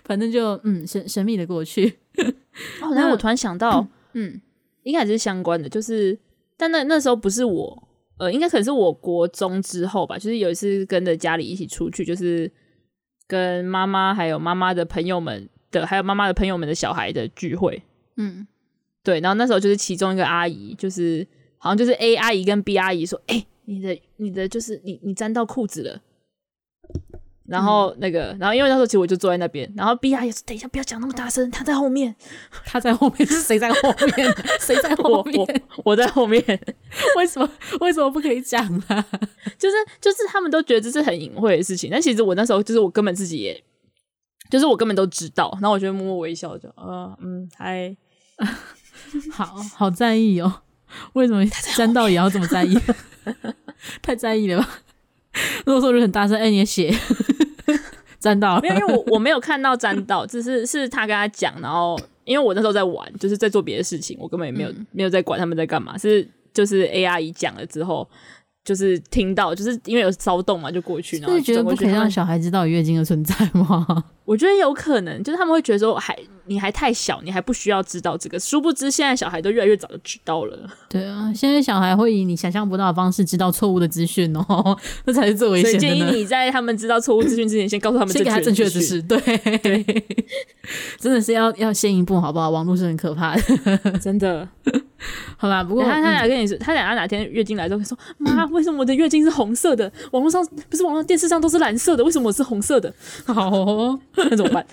反正就嗯神神秘的过去。哦，然后我突然想到，嗯，应该还是相关的，就是但那那时候不是我，呃，应该可能是我国中之后吧，就是有一次跟着家里一起出去，就是跟妈妈还有妈妈的朋友们的，还有妈妈的朋友们的小孩的聚会，嗯，对，然后那时候就是其中一个阿姨，就是好像就是 A 阿姨跟 B 阿姨说，哎、欸，你的你的就是你你沾到裤子了。然后那个，然后因为那时候其实我就坐在那边，然后 B 阿姨说：“等一下，不要讲那么大声，他在后面，他在后面 是谁在后面？谁在后面？我，我，我在后面。为什么？为什么不可以讲呢？就是就是他们都觉得这是很隐晦的事情，但其实我那时候就是我根本自己也，就是我根本都知道，然后我就默默微笑，就呃嗯，还好好在意哦。为什么沾到也要这么在意？太在意了吧？”如果说就很大声，哎、欸，你的血沾到了，没有，因为我 我没有看到沾到，只是是他跟他讲，然后因为我那时候在玩，就是在做别的事情，我根本也没有、嗯、没有在管他们在干嘛，是就是 A 阿姨讲了之后，就是听到，就是因为有骚动嘛，就过去，然后觉得不可以让小孩知道月经的存在吗？我觉得有可能，就是他们会觉得说还。你还太小，你还不需要知道这个。殊不知，现在小孩都越来越早就知道了。对啊，现在小孩会以你想象不到的方式知道错误的资讯哦，那才是最危险的。所以建议你在他们知道错误资讯之前，先告诉他们正确的，先给他正确的知识。对，对 真的是要要先一步，好不好？网络是很可怕的，真的。好吧，不过他他俩跟你说，他俩哪哪天月经来之后说：“妈，为什么我的月经是红色的？网络上不是网络电视上都是蓝色的，为什么我是红色的？”好、哦，那 怎么办？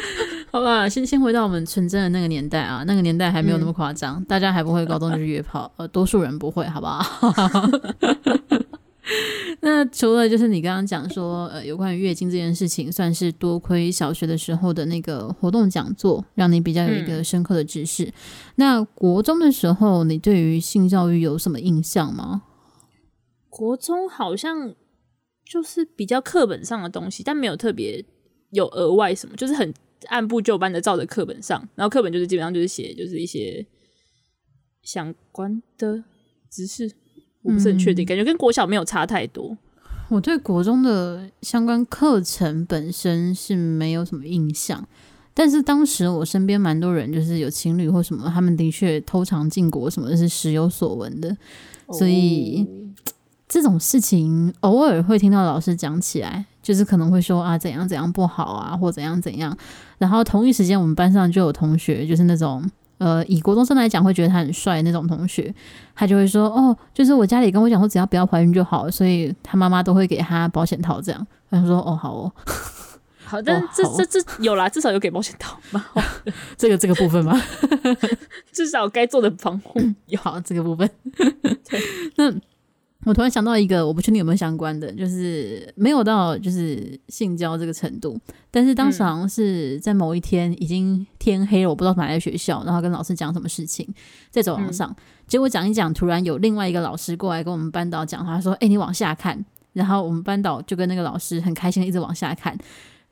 好吧，先先回到我们纯真的那个年代啊，那个年代还没有那么夸张，嗯、大家还不会高中就去约炮，呃，多数人不会，好不好？那除了就是你刚刚讲说，呃，有关于月经这件事情，算是多亏小学的时候的那个活动讲座，让你比较有一个深刻的知识。嗯、那国中的时候，你对于性教育有什么印象吗？国中好像就是比较课本上的东西，但没有特别有额外什么，就是很按部就班的照着课本上，然后课本就是基本上就是写就是一些相关的知识。我不是很确定，嗯、感觉跟国小没有差太多。我对国中的相关课程本身是没有什么印象，但是当时我身边蛮多人，就是有情侣或什么，他们的确偷尝禁果什么的是时有所闻的，所以、哦、这种事情偶尔会听到老师讲起来，就是可能会说啊怎样怎样不好啊，或怎样怎样。然后同一时间，我们班上就有同学就是那种。呃，以国中生来讲，会觉得他很帅那种同学，他就会说：“哦，就是我家里跟我讲说，只要不要怀孕就好，所以他妈妈都会给他保险套这样。”他说：“哦，好哦，好，但这、哦、这这，这有啦，至少有给保险套嘛。这个这个部分吗？至少该做的防护有好这个部分。那。我突然想到一个，我不确定有没有相关的，就是没有到就是性交这个程度，但是当时好像是在某一天已经天黑了，我不知道哪在学校，然后跟老师讲什么事情，在走廊上，结果讲一讲，突然有另外一个老师过来跟我们班导讲，他说：“哎、欸，你往下看。”然后我们班导就跟那个老师很开心的一直往下看，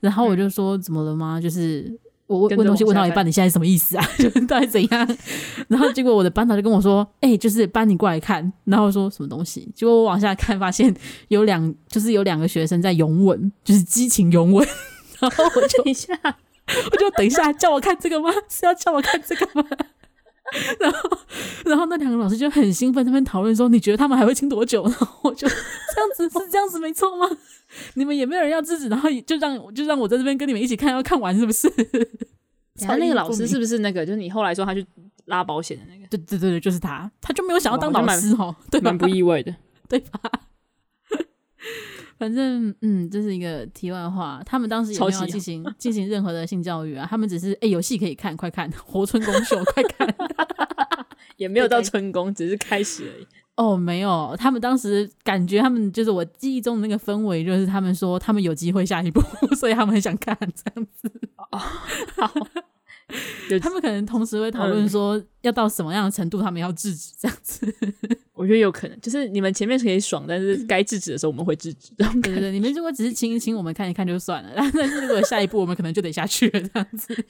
然后我就说：“怎么了吗？”就是。我问问东西问到一半，你现在是什么意思啊？就是到底怎样？然后结果我的班长就跟我说：“哎、欸，就是班你过来看。”然后说什么东西？结果我往下看，发现有两，就是有两个学生在拥吻，就是激情拥吻。然后我就等一下，我就等一下，叫我看这个吗？是要叫我看这个吗？然后，然后那两个老师就很兴奋，他们讨论说：“你觉得他们还会亲多久？” 然后我就这样子是这样子没错吗？你们也没有人要制止，然后就让就让我在这边跟你们一起看，要看完是不是？然后那个老师是不是那个？就是你后来说他去拉保险的那个。对对对对，就是他，他就没有想要当老师哦，对，蛮不意外的，对吧？反正嗯，这是一个题外话。他们当时也没有进行进行任何的性教育啊，他们只是哎有戏可以看，快看活春宫秀，快看，也没有到春宫，只是开始而已。哦，没有，他们当时感觉他们就是我记忆中的那个氛围，就是他们说他们有机会下一步，所以他们很想看这样子。哦，好，他们可能同时会讨论说要到什么样的程度，他们要制止这样子。我觉得有可能，就是你们前面可以爽，但是该制止的时候我们会制止。对对对，你们如果只是亲一亲，我们看一看就算了，但是如果下一步我们可能就得下去了这样子。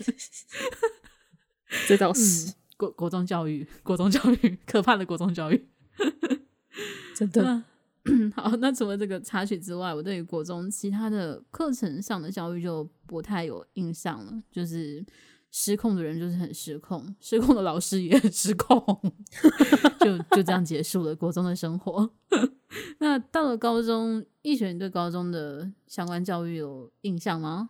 这倒是、嗯、国国中教育，国中教育，可怕的国中教育。真的、嗯、好，那除了这个插曲之外，我对于国中其他的课程上的教育就不太有印象了。就是失控的人就是很失控，失控的老师也很失控，就就这样结束了国中的生活。那到了高中，易璇你对高中的相关教育有印象吗？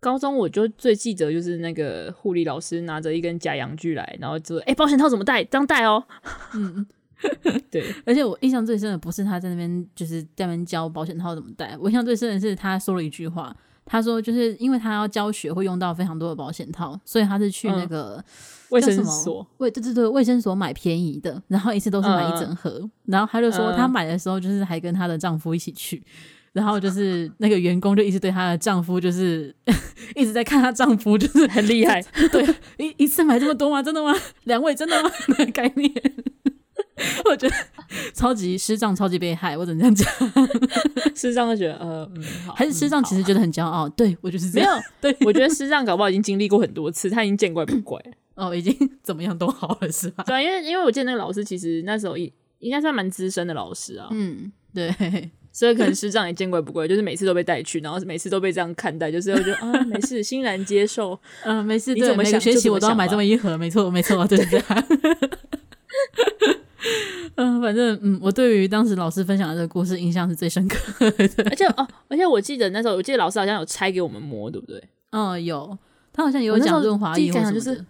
高中我就最记得就是那个护理老师拿着一根假阳具来，然后就说：“哎、欸，保险套怎么戴？这样戴哦。”嗯。对，而且我印象最深的不是他在那边就是在那边教保险套怎么戴，我印象最深的是他说了一句话，他说就是因为他要教学会用到非常多的保险套，所以他是去那个卫、嗯、生所，卫对对对卫生所买便宜的，然后一次都是买一整盒，嗯、然后他就说他买的时候就是还跟他的丈夫一起去，然后就是那个员工就一直对她的丈夫就是 一直在看她丈夫就是很厉害，对，一一次买这么多吗？真的吗？两位真的吗？那个概念。我觉得超级师长超级被害，我只能这样讲。师长就觉得呃，嗯，好，还是师长其实觉得很骄傲。对，我就是这样。没有，对，我觉得师长搞不好已经经历过很多次，他已经见怪不怪。哦，已经怎么样都好了，是吧？对，因为因为我记得那个老师其实那时候应应该算蛮资深的老师啊。嗯，对，所以可能师长也见怪不怪，就是每次都被带去，然后每次都被这样看待，就是我觉得啊，没事，欣然接受。嗯，没事，你怎么想？学习我都要买这么一盒，没错，没错，就是 嗯，反正嗯，我对于当时老师分享的这个故事印象是最深刻的。而且哦，而且我记得那时候，我记得老师好像有拆给我们摸，对不对？嗯，有，他好像有讲润滑液或什么的。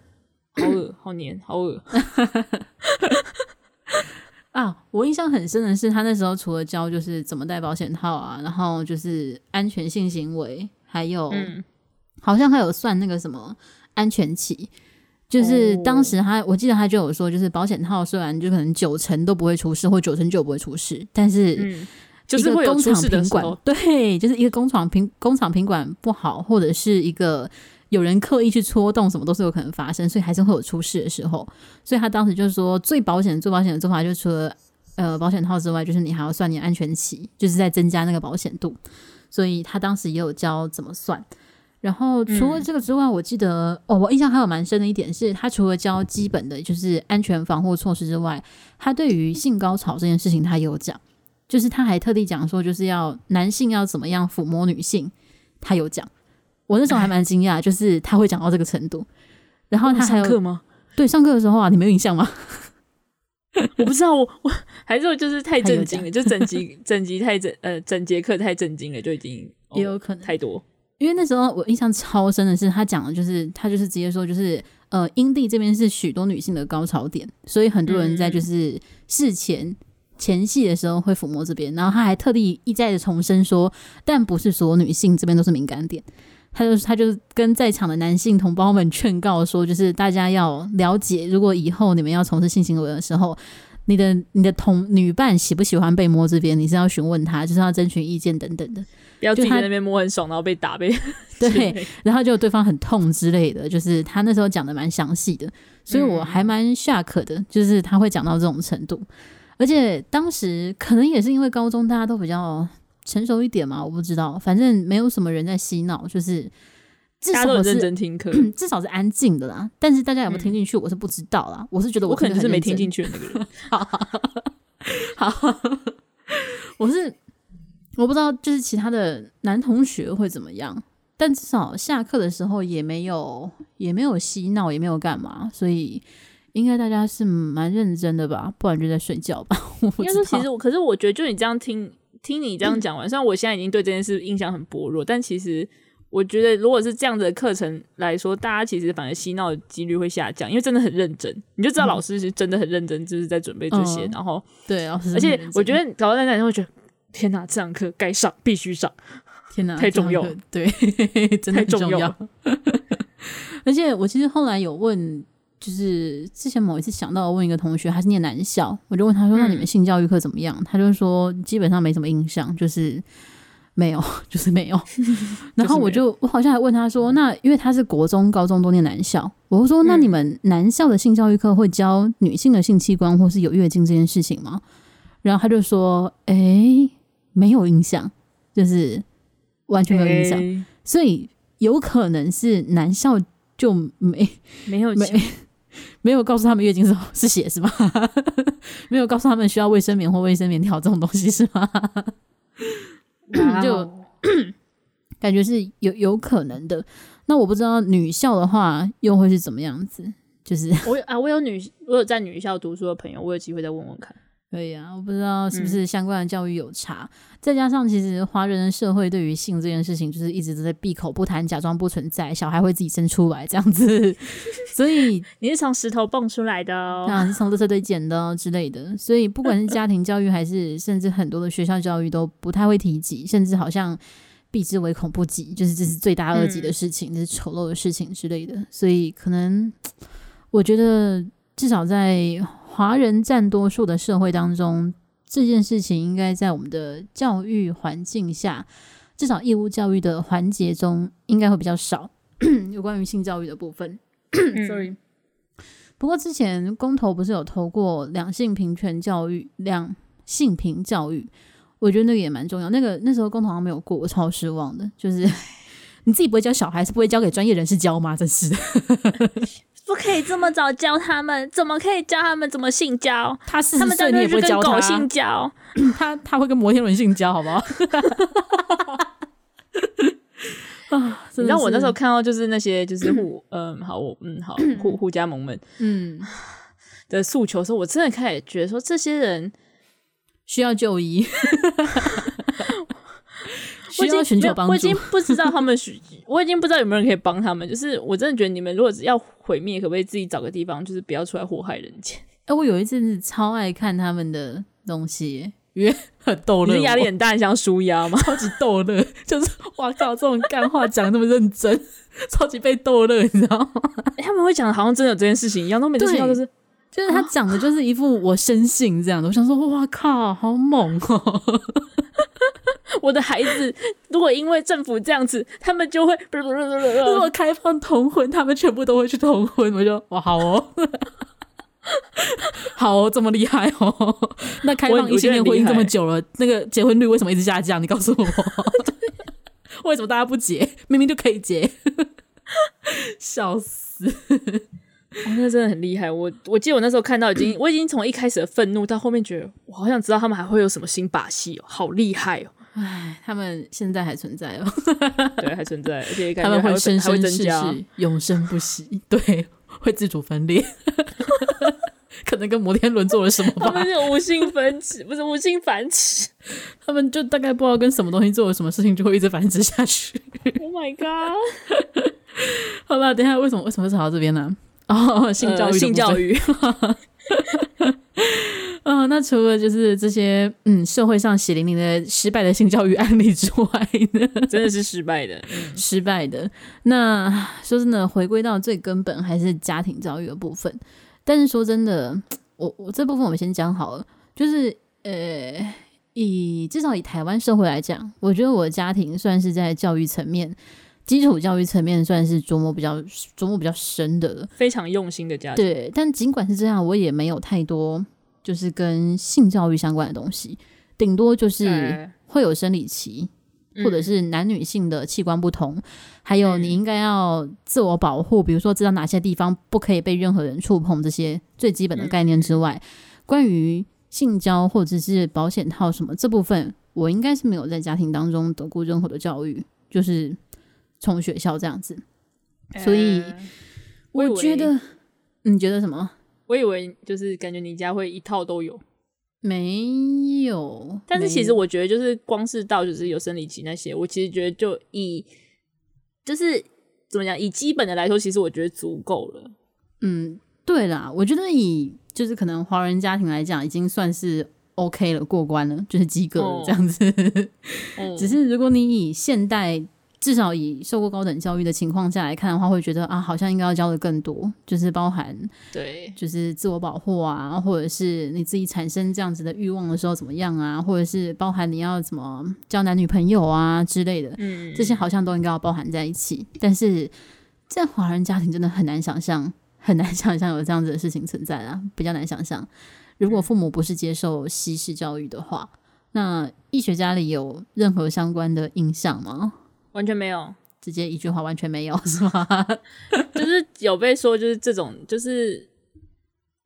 好恶，好黏，好恶。啊，我印象很深的是，他那时候除了教就是怎么戴保险套啊，然后就是安全性行为，还有、嗯、好像还有算那个什么安全期。就是当时他，我记得他就有说，就是保险套虽然就可能九成都不会出事，或九成九不会出事，但是就是工厂品管，对，就是一个工厂品工厂品管不好，或者是一个有人刻意去戳动，什么都是有可能发生，所以还是会有出事的时候。所以他当时就是说，最保险、最保险的做法，就除了呃保险套之外，就是你还要算你安全期，就是在增加那个保险度。所以他当时也有教怎么算。然后除了这个之外，嗯、我记得哦，我印象还有蛮深的一点是，他除了教基本的就是安全防护措施之外，他对于性高潮这件事情他有讲，就是他还特地讲说，就是要男性要怎么样抚摸女性，他有讲。我那时候还蛮惊讶，就是他会讲到这个程度。然后他还有上课吗？对，上课的时候啊，你没有印象吗？我不知道，我 我还是我就是太震惊了，就整集整集太震呃整节课太震惊了，就已经、哦、也有可能太多。因为那时候我印象超深的是，他讲的就是他就是直接说，就是呃，阴蒂这边是许多女性的高潮点，所以很多人在就是事前前戏的时候会抚摸这边，然后他还特地一再的重申说，但不是所有女性这边都是敏感点，他就他就跟在场的男性同胞们劝告说，就是大家要了解，如果以后你们要从事性行为的时候，你的你的同女伴喜不喜欢被摸这边，你是要询问他，就是要征询意见等等的。不要自己在那边摸很爽，然后被打被 对，然后就对方很痛之类的，就是他那时候讲的蛮详细的，所以我还蛮 shock 的，就是他会讲到这种程度，而且当时可能也是因为高中大家都比较成熟一点嘛，我不知道，反正没有什么人在洗脑，就是至少是认真听课，至少是安静的啦。但是大家有没有听进去，我是不知道啦。我是觉得我，我可能是没听进去的那个人。好，好，我是。我不知道，就是其他的男同学会怎么样，但至少下课的时候也没有，也没有嬉闹，也没有干嘛，所以应该大家是蛮认真的吧？不然就在睡觉吧。应该说，其实我，可是我觉得，就你这样听听你这样讲完，嗯，虽然我现在已经对这件事印象很薄弱，但其实我觉得如果是这样子的课程来说，大家其实反而嬉闹的几率会下降，因为真的很认真，你就知道老师是真的很认真，就是在准备这些。嗯、然后对，而且我觉得搞到那阵会觉得，天哪，这堂课该上，必须上，天哪，太重要，对，真的很重要。而且我其实后来有问，就是之前某一次想到问一个同学，他是念男校，我就问他说：“嗯、那你们性教育课怎么样？”他就说基本上没什么印象，就是。没有，就是没有。然后我就，我好像还问他说：“那因为他是国中、高中都念男校，我就说那你们男校的性教育课会教女性的性器官或是有月经这件事情吗？”然后他就说：“哎，没有印象，就是完全没有印象。欸、所以有可能是男校就没没有没 没有告诉他们月经是是血是吗？没有告诉他们需要卫生棉或卫生棉条这种东西是吗？”就 感觉是有有可能的，那我不知道女校的话又会是怎么样子。就是我有啊，我有女，我有在女校读书的朋友，我有机会再问问看。可以啊，我不知道是不是相关的教育有差，嗯、再加上其实华人的社会对于性这件事情，就是一直都在闭口不谈，假装不存在，小孩会自己生出来这样子，所以 你是从石头蹦出来的哦，啊，是从垃圾堆捡的哦之类的，所以不管是家庭教育还是甚至很多的学校教育都不太会提及，甚至好像避之唯恐不及，就是这是罪大恶极的事情，这、嗯、是丑陋的事情之类的，所以可能 我觉得至少在。华人占多数的社会当中，这件事情应该在我们的教育环境下，至少义务教育的环节中，应该会比较少 有关于性教育的部分。Sorry，不过之前公投不是有投过两性平权教育、两性平教育，我觉得那个也蛮重要。那个那时候公投好像没有过，我超失望的。就是 你自己不会教小孩，是不会交给专业人士教吗？真是的。不可以这么早教他们，怎么可以教他们怎么性交？他四十岁你也不会教他，他性交，他他会跟摩天轮性交，好不好？啊！你知道我那时候看到就是那些就是互嗯好我嗯好互互加盟们嗯的诉求的时候，我真的开始觉得说这些人需要就医。我已经寻求帮助，我已经不知道他们需，我已经不知道有没有人可以帮他们。就是我真的觉得你们如果要毁灭，可不可以自己找个地方，就是不要出来祸害人间？哎、欸，我有一阵子超爱看他们的东西，因为很逗乐。你压力很大，你想舒压吗？超级逗乐，就是哇靠，这种干话讲那么认真，超级被逗乐，你知道吗？欸、他们会讲的好像真的有这件事情一样，都每次听到都是，就是他讲的就是一副我深信这样的。我想说，哇靠，好猛哦、喔！我的孩子，如果因为政府这样子，他们就会 如果开放同婚，他们全部都会去同婚。我就哇，好哦，好哦，这么厉害哦。那开放异性恋婚姻这么久了，那个结婚率为什么一直下降？你告诉我，为什么大家不结？明明就可以结，笑死！哦，那真的很厉害。我我记得我那时候看到已经，我已经从一开始的愤怒到后面觉得，我好想知道他们还会有什么新把戏哦，好厉害哦。唉，他们现在还存在哦，对，还存在，而且他们会生生世世永生不息，对，会自主分裂，可能跟摩天轮做了什么吧？他们是无性分子，不是无性繁殖，他们就大概不知道跟什么东西做了什么事情，就会一直繁殖下去。Oh my god！好了，等一下为什么为什么会吵到这边呢？哦，性教育，性教育。嗯、哦，那除了就是这些嗯社会上血淋淋的失败的性教育案例之外呢，真的是失败的，嗯、失败的。那说真的，回归到最根本还是家庭教育的部分。但是说真的，我我这部分我们先讲好了，就是呃，以至少以台湾社会来讲，我觉得我的家庭算是在教育层面。基础教育层面算是琢磨比较琢磨比较深的了，非常用心的家庭。对，但尽管是这样，我也没有太多就是跟性教育相关的东西，顶多就是会有生理期，嗯、或者是男女性的器官不同，还有你应该要自我保护，比如说知道哪些地方不可以被任何人触碰这些最基本的概念之外，关于性交或者是保险套什么这部分，我应该是没有在家庭当中得过任何的教育，就是。从学校这样子，所以我觉得，呃、你觉得什么？我以为就是感觉你家会一套都有，没有。但是其实我觉得，就是光是到就是有生理期那些，我其实觉得就以就是怎么讲？以基本的来说，其实我觉得足够了。嗯，对啦，我觉得以就是可能华人家庭来讲，已经算是 OK 了，过关了，就是及格了这样子。哦、只是如果你以现代。至少以受过高等教育的情况下来看的话，会觉得啊，好像应该要教的更多，就是包含对，就是自我保护啊，或者是你自己产生这样子的欲望的时候怎么样啊，或者是包含你要怎么交男女朋友啊之类的，嗯，这些好像都应该要包含在一起。但是在华人家庭真的很难想象，很难想象有这样子的事情存在啊，比较难想象。如果父母不是接受西式教育的话，那医学家里有任何相关的印象吗？完全没有，直接一句话完全没有 是吗？就是有被说，就是这种，就是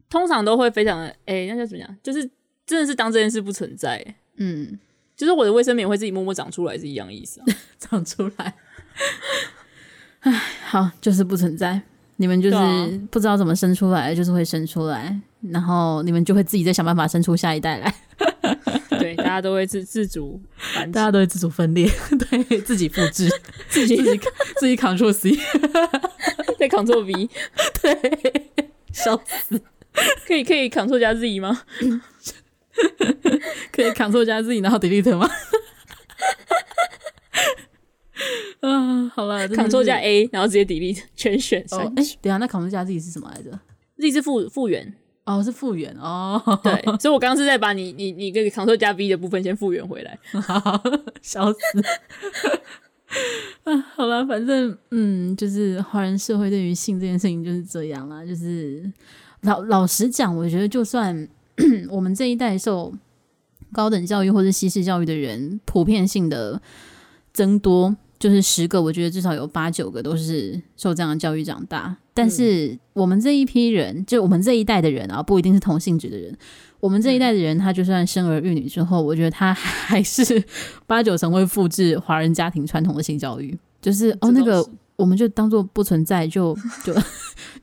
通常都会非常的，哎、欸，那叫怎么讲？就是真的是当这件事不存在，嗯，就是我的卫生棉会自己默默长出来是一样意思啊，长出来。哎，好，就是不存在，你们就是不知道怎么生出来，就是会生出来，然后你们就会自己再想办法生出下一代来。对，大家都会自自主，大家都会自主分裂，对自己复制，自己自己自己 Ctrl C，再 Ctrl V，对，笑死，可以可以 Ctrl 加 Z 吗？可以 Ctrl 加 Z，然后 Delete 吗？啊，好了，Ctrl 加 A，然后直接 Delete 全选。哎、哦，等下那 Ctrl 加 Z 是什么来着？Z 是复复原。哦，是复原哦，对，所以我刚刚是在把你你你这个 Ctrl 加 V 的部分先复原回来，笑死啊！好了，反正嗯，就是华人社会对于性这件事情就是这样啦。就是老老实讲，我觉得就算 我们这一代受高等教育或者西式教育的人普遍性的增多。就是十个，我觉得至少有八九个都是受这样的教育长大。但是我们这一批人，就我们这一代的人啊，不一定是同性质的人。我们这一代的人，他就算生儿育女之后，我觉得他 还是八九成会复制华人家庭传统的性教育。就是哦，那个我们就当做不存在，就就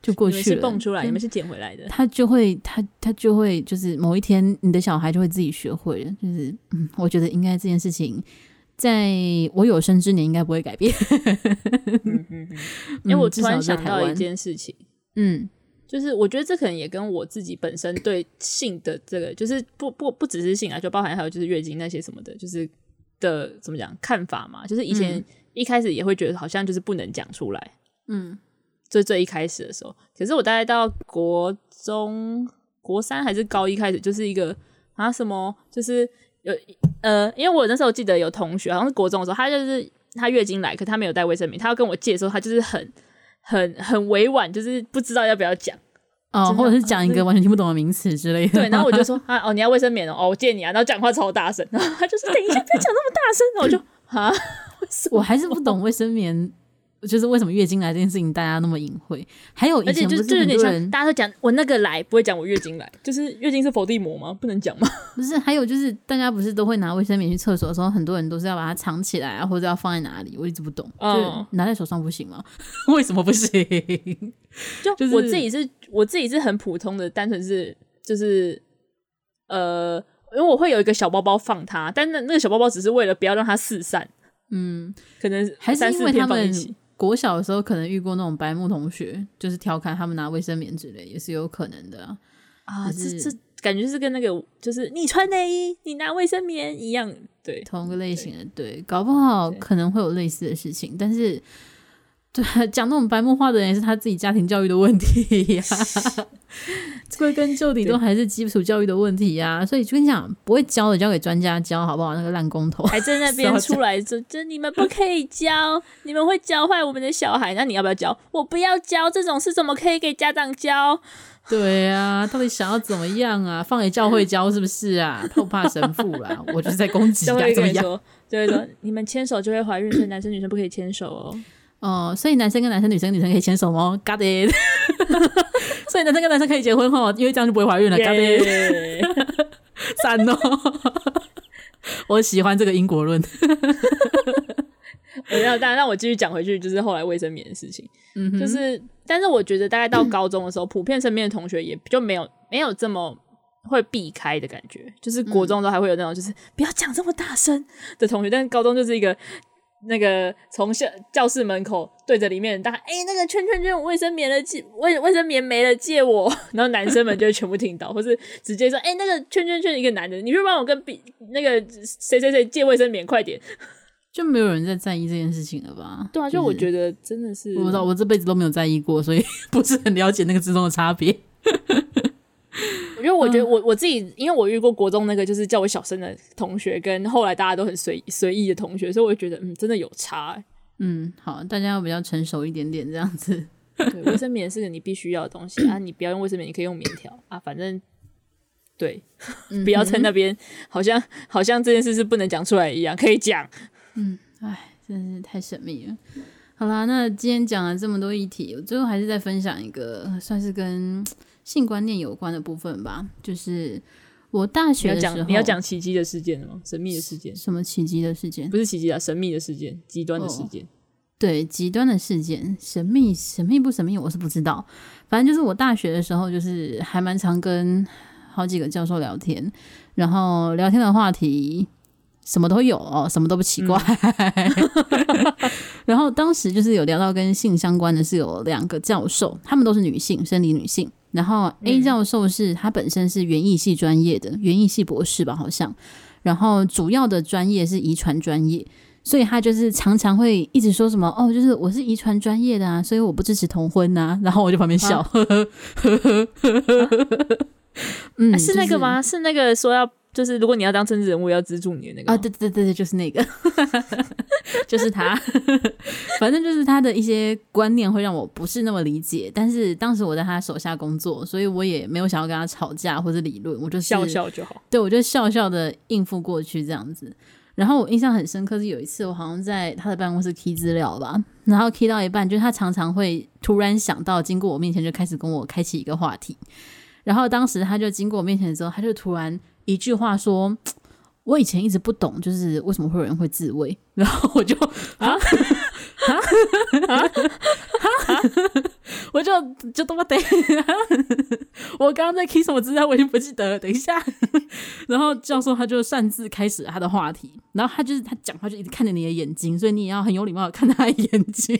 就过去了。你们是蹦出来，你们是捡回来的。他就会，他他就会，就是某一天，你的小孩就会自己学会了。就是嗯，我觉得应该这件事情。在我有生之年，应该不会改变。嗯嗯嗯，因为我突然想到一件事情，嗯，就是我觉得这可能也跟我自己本身对性的这个，就是不不不只是性啊，就包含还有就是月经那些什么的，就是的怎么讲看法嘛，就是以前一开始也会觉得好像就是不能讲出来，嗯，最最一开始的时候，可是我大概到国中国三还是高一开始，就是一个啊什么就是。有呃，因为我那时候记得有同学，好像是国中的时候，他就是他月经来，可他没有带卫生棉，他要跟我借的时候，他就是很很很委婉，就是不知道要不要讲哦，或者是讲一个完全听不懂的名词之类的。对，然后我就说 啊，哦，你要卫生棉哦，哦，我借你啊，然后讲话超大声，然后他就是等一下不要讲那么大声，然后我就啊，我还是不懂卫生棉。就是为什么月经来这件事情大家那么隐晦？还有而且就是就是大家都讲我那个来，不会讲我月经来，就是月经是否地魔吗？不能讲吗？不是，还有就是大家不是都会拿卫生棉去厕所的时候，很多人都是要把它藏起来啊，或者要放在哪里？我一直不懂，嗯、就拿在手上不行吗？为什么不行？就就是我自己是，我自己是很普通的，单纯是就是呃，因为我会有一个小包包放它，但那那个小包包只是为了不要让它四散，嗯，可能还是因为他们。国小的时候可能遇过那种白目同学，就是调侃他们拿卫生棉之类，也是有可能的啊。啊，这这感觉是跟那个就是你穿内衣，你拿卫生棉一样，对，同个类型的，对，对，搞不好可能会有类似的事情，但是。对，讲那种白目话的人也是他自己家庭教育的问题呀、啊，归根究底都还是基础教育的问题呀、啊。所以就跟你讲，不会教的交给专家教好不好？那个烂工头还在那边 出来说，就你们不可以教，你们会教坏我们的小孩。那你要不要教？我不要教，这种事怎么可以给家长教？对啊，到底想要怎么样啊？放给教会教是不是啊？他不怕神父啦，我就是在攻击啊，怎么样？就会说你们牵手就会怀孕，所以男生女生不可以牵手哦。哦，所以男生跟男生、女生跟女生可以牵手吗？Got it。所以男生跟男生可以结婚哈，因为这样就不会怀孕了。Got it。赞哦，我喜欢这个因果论。没有，但让我继续讲回去，就是后来卫生棉的事情。嗯，就是，但是我觉得大概到高中的时候，嗯、普遍身边的同学也就没有没有这么会避开的感觉。就是国中都还会有那种，就是不要讲这么大声的同学，但是高中就是一个。那个从教教室门口对着里面大喊：“哎、欸，那个圈圈圈，卫生棉的借卫卫生棉没了，借我。” 然后男生们就会全部听到，或是直接说：“哎、欸，那个圈圈圈，一个男的，你去帮我跟 B 那个谁谁谁借卫生棉，快点。”就没有人在在意这件事情了吧？对啊，就我觉得真的是，我不知道，我这辈子都没有在意过，所以 不是很了解那个之中的差别。因 为我觉得我我自己，因为我遇过国中那个就是叫我小声的同学，跟后来大家都很随随意的同学，所以我就觉得嗯，真的有差、欸。嗯，好，大家要比较成熟一点点这样子。对，卫生棉是个你必须要的东西啊，你不要用卫生棉，你可以用棉条啊，反正对，不要在那边好像好像这件事是不能讲出来一样，可以讲。嗯，唉，真是太神秘了。好啦，那今天讲了这么多议题，我最后还是再分享一个，算是跟性观念有关的部分吧。就是我大学的时候，你要讲奇迹的事件吗？神秘的事件？什么奇迹的事件？不是奇迹啊，神秘的事件，极端的事件。哦，对，极端的事件，神秘，神秘不神秘，我是不知道。反正就是我大学的时候，就是还蛮常跟好几个教授聊天，然后聊天的话题。什么都有哦，什么都不奇怪。嗯、然后当时就是有聊到跟性相关的，是有两个教授，他们都是女性，生理女性。然后 A 教授是他本身是园艺系专业的，园艺系博士吧，好像。然后主要的专业是遗传专业，所以他就是常常会一直说什么哦，就是我是遗传专业的啊，所以我不支持同婚呐。然后我就旁边笑，呵呵呵呵呵呵。嗯，是那个吗？是那个说要。就是如果你要当政治人物，要资助你的那个啊，对对对对，就是那个，就是他。反正就是他的一些观念会让我不是那么理解，但是当时我在他手下工作，所以我也没有想要跟他吵架或者理论，我就笑笑就好。对，我就笑笑的应付过去这样子。然后我印象很深刻是有一次，我好像在他的办公室 key 资料吧，然后 key 到一半，就是他常常会突然想到，经过我面前就开始跟我开启一个话题。然后当时他就经过我面前的时候，他就突然。一句话说，我以前一直不懂，就是为什么会有人会自慰，然后我就啊啊啊啊！我就就他妈得，我刚刚在 kiss 什么资料，我已经不记得了。等一下，然后教授他就擅自开始了他的话题，然后他就是他讲话就一直看着你的眼睛，所以你也要很有礼貌的看他的眼睛，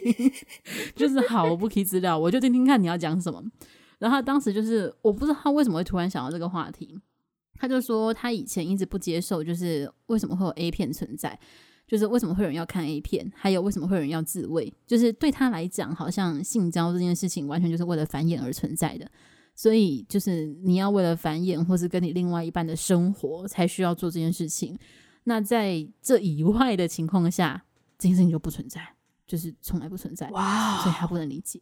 就是好，我不 kiss 资料，我就听听看你要讲什么。然后他当时就是我不知道他为什么会突然想到这个话题。他就说，他以前一直不接受，就是为什么会有 A 片存在，就是为什么会有人要看 A 片，还有为什么会有人要自慰，就是对他来讲，好像性交这件事情完全就是为了繁衍而存在的，所以就是你要为了繁衍，或是跟你另外一半的生活才需要做这件事情。那在这以外的情况下，这件事情就不存在，就是从来不存在。哇所以他不能理解。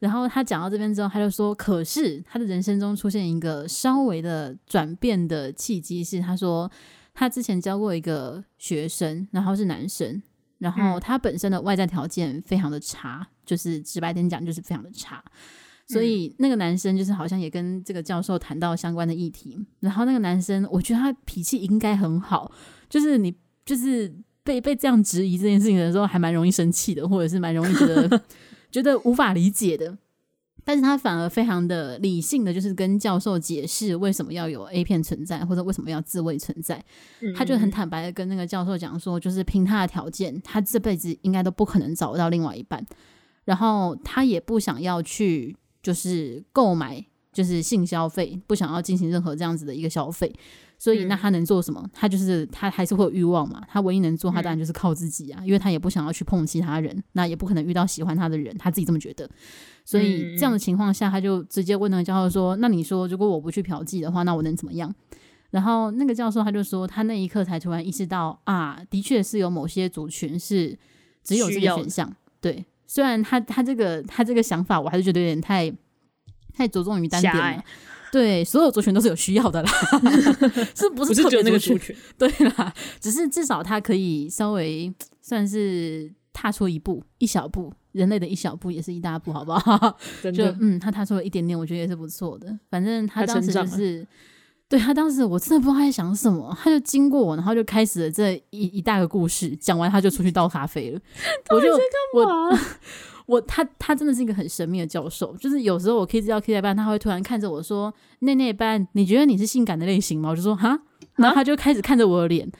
然后他讲到这边之后，他就说：“可是他的人生中出现一个稍微的转变的契机，是他说他之前教过一个学生，然后是男生，然后他本身的外在条件非常的差，就是直白点讲就是非常的差，所以那个男生就是好像也跟这个教授谈到相关的议题，然后那个男生我觉得他脾气应该很好，就是你就是被被这样质疑这件事情的时候，还蛮容易生气的，或者是蛮容易觉得。”觉得无法理解的，但是他反而非常的理性的，就是跟教授解释为什么要有 A 片存在，或者为什么要自慰存在。他就很坦白的跟那个教授讲说，就是凭他的条件，他这辈子应该都不可能找到另外一半，然后他也不想要去就是购买就是性消费，不想要进行任何这样子的一个消费。所以，那他能做什么？他就是他还是会有欲望嘛。他唯一能做，他当然就是靠自己啊，因为他也不想要去碰其他人，那也不可能遇到喜欢他的人，他自己这么觉得。所以这样的情况下，他就直接问那个教授说：“那你说，如果我不去嫖妓的话，那我能怎么样？”然后那个教授他就说：“他那一刻才突然意识到啊，的确是有某些族群是只有这个选项。对，虽然他他这个他这个想法，我还是觉得有点太太着重于单点了。”对，所有族群都是有需要的啦，是不是特别那个族群？对啦，只是至少他可以稍微算是踏出一步，一小步，人类的一小步也是一大步，好不好？真的就嗯，他踏出了一点点，我觉得也是不错的。反正他当时就是，他对他当时我真的不知道他在想什么，他就经过我，然后就开始了这一一大个故事，讲完他就出去倒咖啡了。我就我。我他他真的是一个很神秘的教授，就是有时候我 K 字要 K 在班，他会突然看着我说：“那那班，你觉得你是性感的类型吗？”我就说：“哈。”然后他就开始看着我的脸，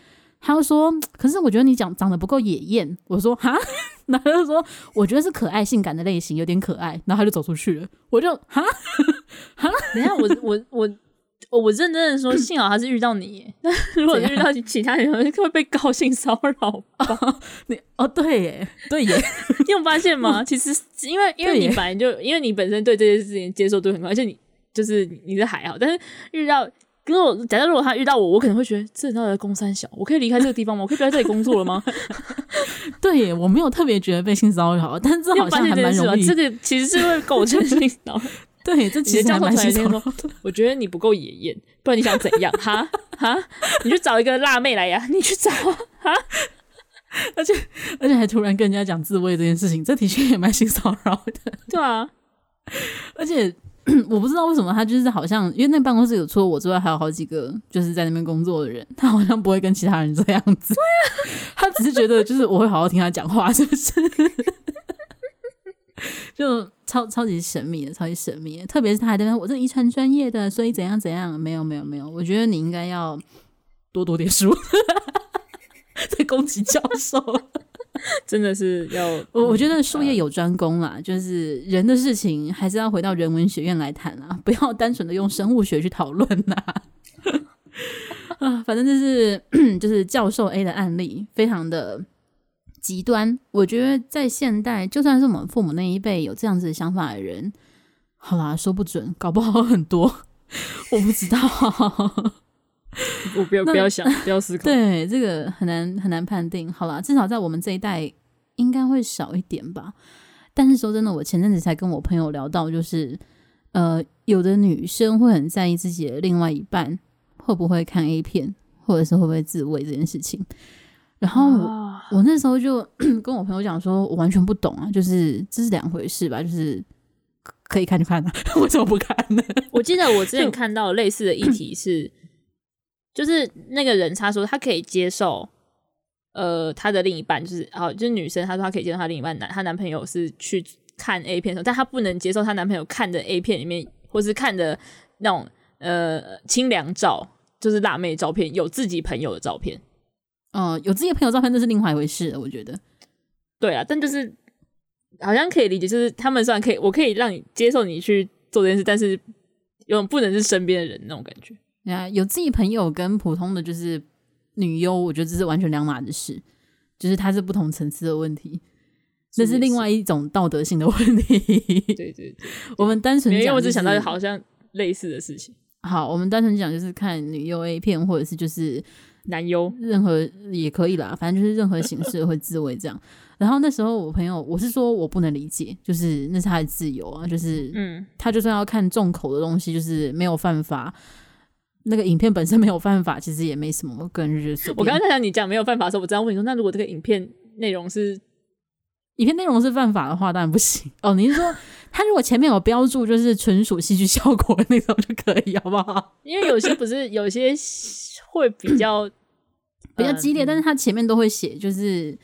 他就说，可是我觉得你长长得不够野艳。我说哈，然后他就说，我觉得是可爱性感的类型，有点可爱。然后他就走出去了。我就哈 哈，等下，我我我我认真的说，幸好他是遇到你。那如果遇到其他人，会被高性骚扰吧？你哦，对耶，对耶，你有发现吗？其实因为因为你本来就因为你本身对这件事情接受度很高，而且你就是你是还好，但是遇到。如果假设如果他遇到我，我可能会觉得这到的公三小，我可以离开这个地方吗？我可以不要在这里工作了吗？对耶，我没有特别觉得被性骚扰，但是这好像还蛮容易。这个其实是会构成性骚扰。对，这其实还蛮性骚扰。我觉得你不够野艳，不然你想怎样？哈哈，你去找一个辣妹来呀！你去找啊！哈，而且而且还突然跟人家讲自慰这件事情，这的确也蛮性骚扰的。对啊，而且。我不知道为什么他就是好像，因为那办公室有除了我之外还有好几个就是在那边工作的人，他好像不会跟其他人这样子。对啊，他只是觉得就是我会好好听他讲话，是不是？就超超级神秘的，超级神秘的。特别是他还在那，我是遗传专业的，所以怎样怎样。没有没有没有，我觉得你应该要多读点书，在攻击教授。真的是要 我，我觉得术业有专攻啦，就是人的事情还是要回到人文学院来谈啊，不要单纯的用生物学去讨论呐。啊，反正就是 就是教授 A 的案例非常的极端。我觉得在现代，就算是我们父母那一辈有这样子的想法的人，好啦，说不准，搞不好很多，我不知道。我不要不要想，不要思考。对，这个很难很难判定。好啦，至少在我们这一代应该会少一点吧。但是说真的，我前阵子才跟我朋友聊到，就是呃，有的女生会很在意自己的另外一半会不会看 A 片，或者是会不会自慰这件事情。然后我，那时候就 跟我朋友讲说，我完全不懂啊，就是这是两回事吧，就是可以看就看啊，为什么不看呢？我记得我之前看到类似的议题是。就是那个人，他说他可以接受，呃，他的另一半就是，哦，就是女生，她说她可以接受她另一半男，她男朋友是去看 A 片的时候，但她不能接受她男朋友看的 A 片里面，或是看的那种呃清凉照，就是辣妹照片，有自己朋友的照片。哦、呃，有自己的朋友照片，那是另外一回事，我觉得。对啊，但就是好像可以理解，就是他们虽然可以，我可以让你接受你去做这件事，但是有种不能是身边的人那种感觉。啊，有自己朋友跟普通的就是女优，我觉得这是完全两码子事，就是它是不同层次的问题，这是另外一种道德性的问题。对对对，我们单纯讲，因为我只想到好像类似的事情。好，我们单纯讲就是看女优 A 片，或者是就是男优，任何也可以啦，反正就是任何形式会自慰这样。然后那时候我朋友，我是说我不能理解，就是那是他的自由啊，就是嗯，他就算要看重口的东西，就是没有犯法。那个影片本身没有犯法，其实也没什么。我个人觉得，我刚才在想你讲没有犯法的时候，我这样问你说，那如果这个影片内容是影片内容是犯法的话，当然不行哦。你是说 他如果前面有标注，就是纯属戏剧效果的那种就可以，好不好？因为有些不是有些会比较比较激烈，嗯、但是他前面都会写，就是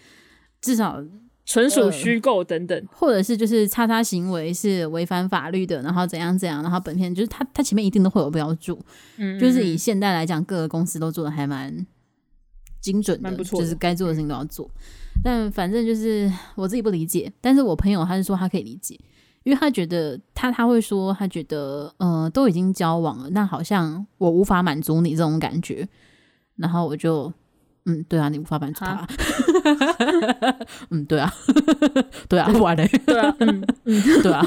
至少。纯属虚构等等，或者是就是叉叉行为是违反法律的，然后怎样怎样，然后本片就是他他前面一定都会有标注，嗯，就是以现代来讲，各个公司都做的还蛮精准的，的就是该做的事情都要做。但反正就是我自己不理解，但是我朋友他是说他可以理解，因为他觉得他他会说他觉得呃都已经交往了，那好像我无法满足你这种感觉，然后我就。嗯，对啊，你无法满足他。嗯，对啊，对啊，不然嘞，对啊，嗯嗯，对啊，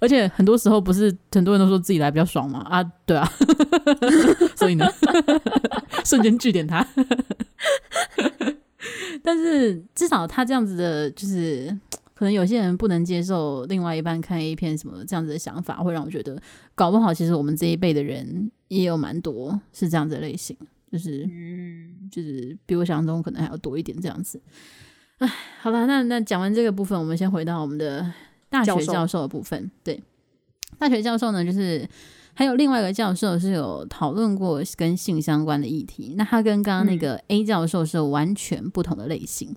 而且很多时候不是很多人都说自己来比较爽嘛？啊，对啊，所以呢，瞬间句点他。但是至少他这样子的，就是可能有些人不能接受另外一半看 A 片什么这样子的想法，会让我觉得搞不好，其实我们这一辈的人也有蛮多是这样子的类型。就是，嗯，就是比我想象中可能还要多一点这样子。哎，好了，那那讲完这个部分，我们先回到我们的大学教授的部分。对，大学教授呢，就是还有另外一个教授是有讨论过跟性相关的议题。那他跟刚刚那个 A 教授是完全不同的类型。嗯、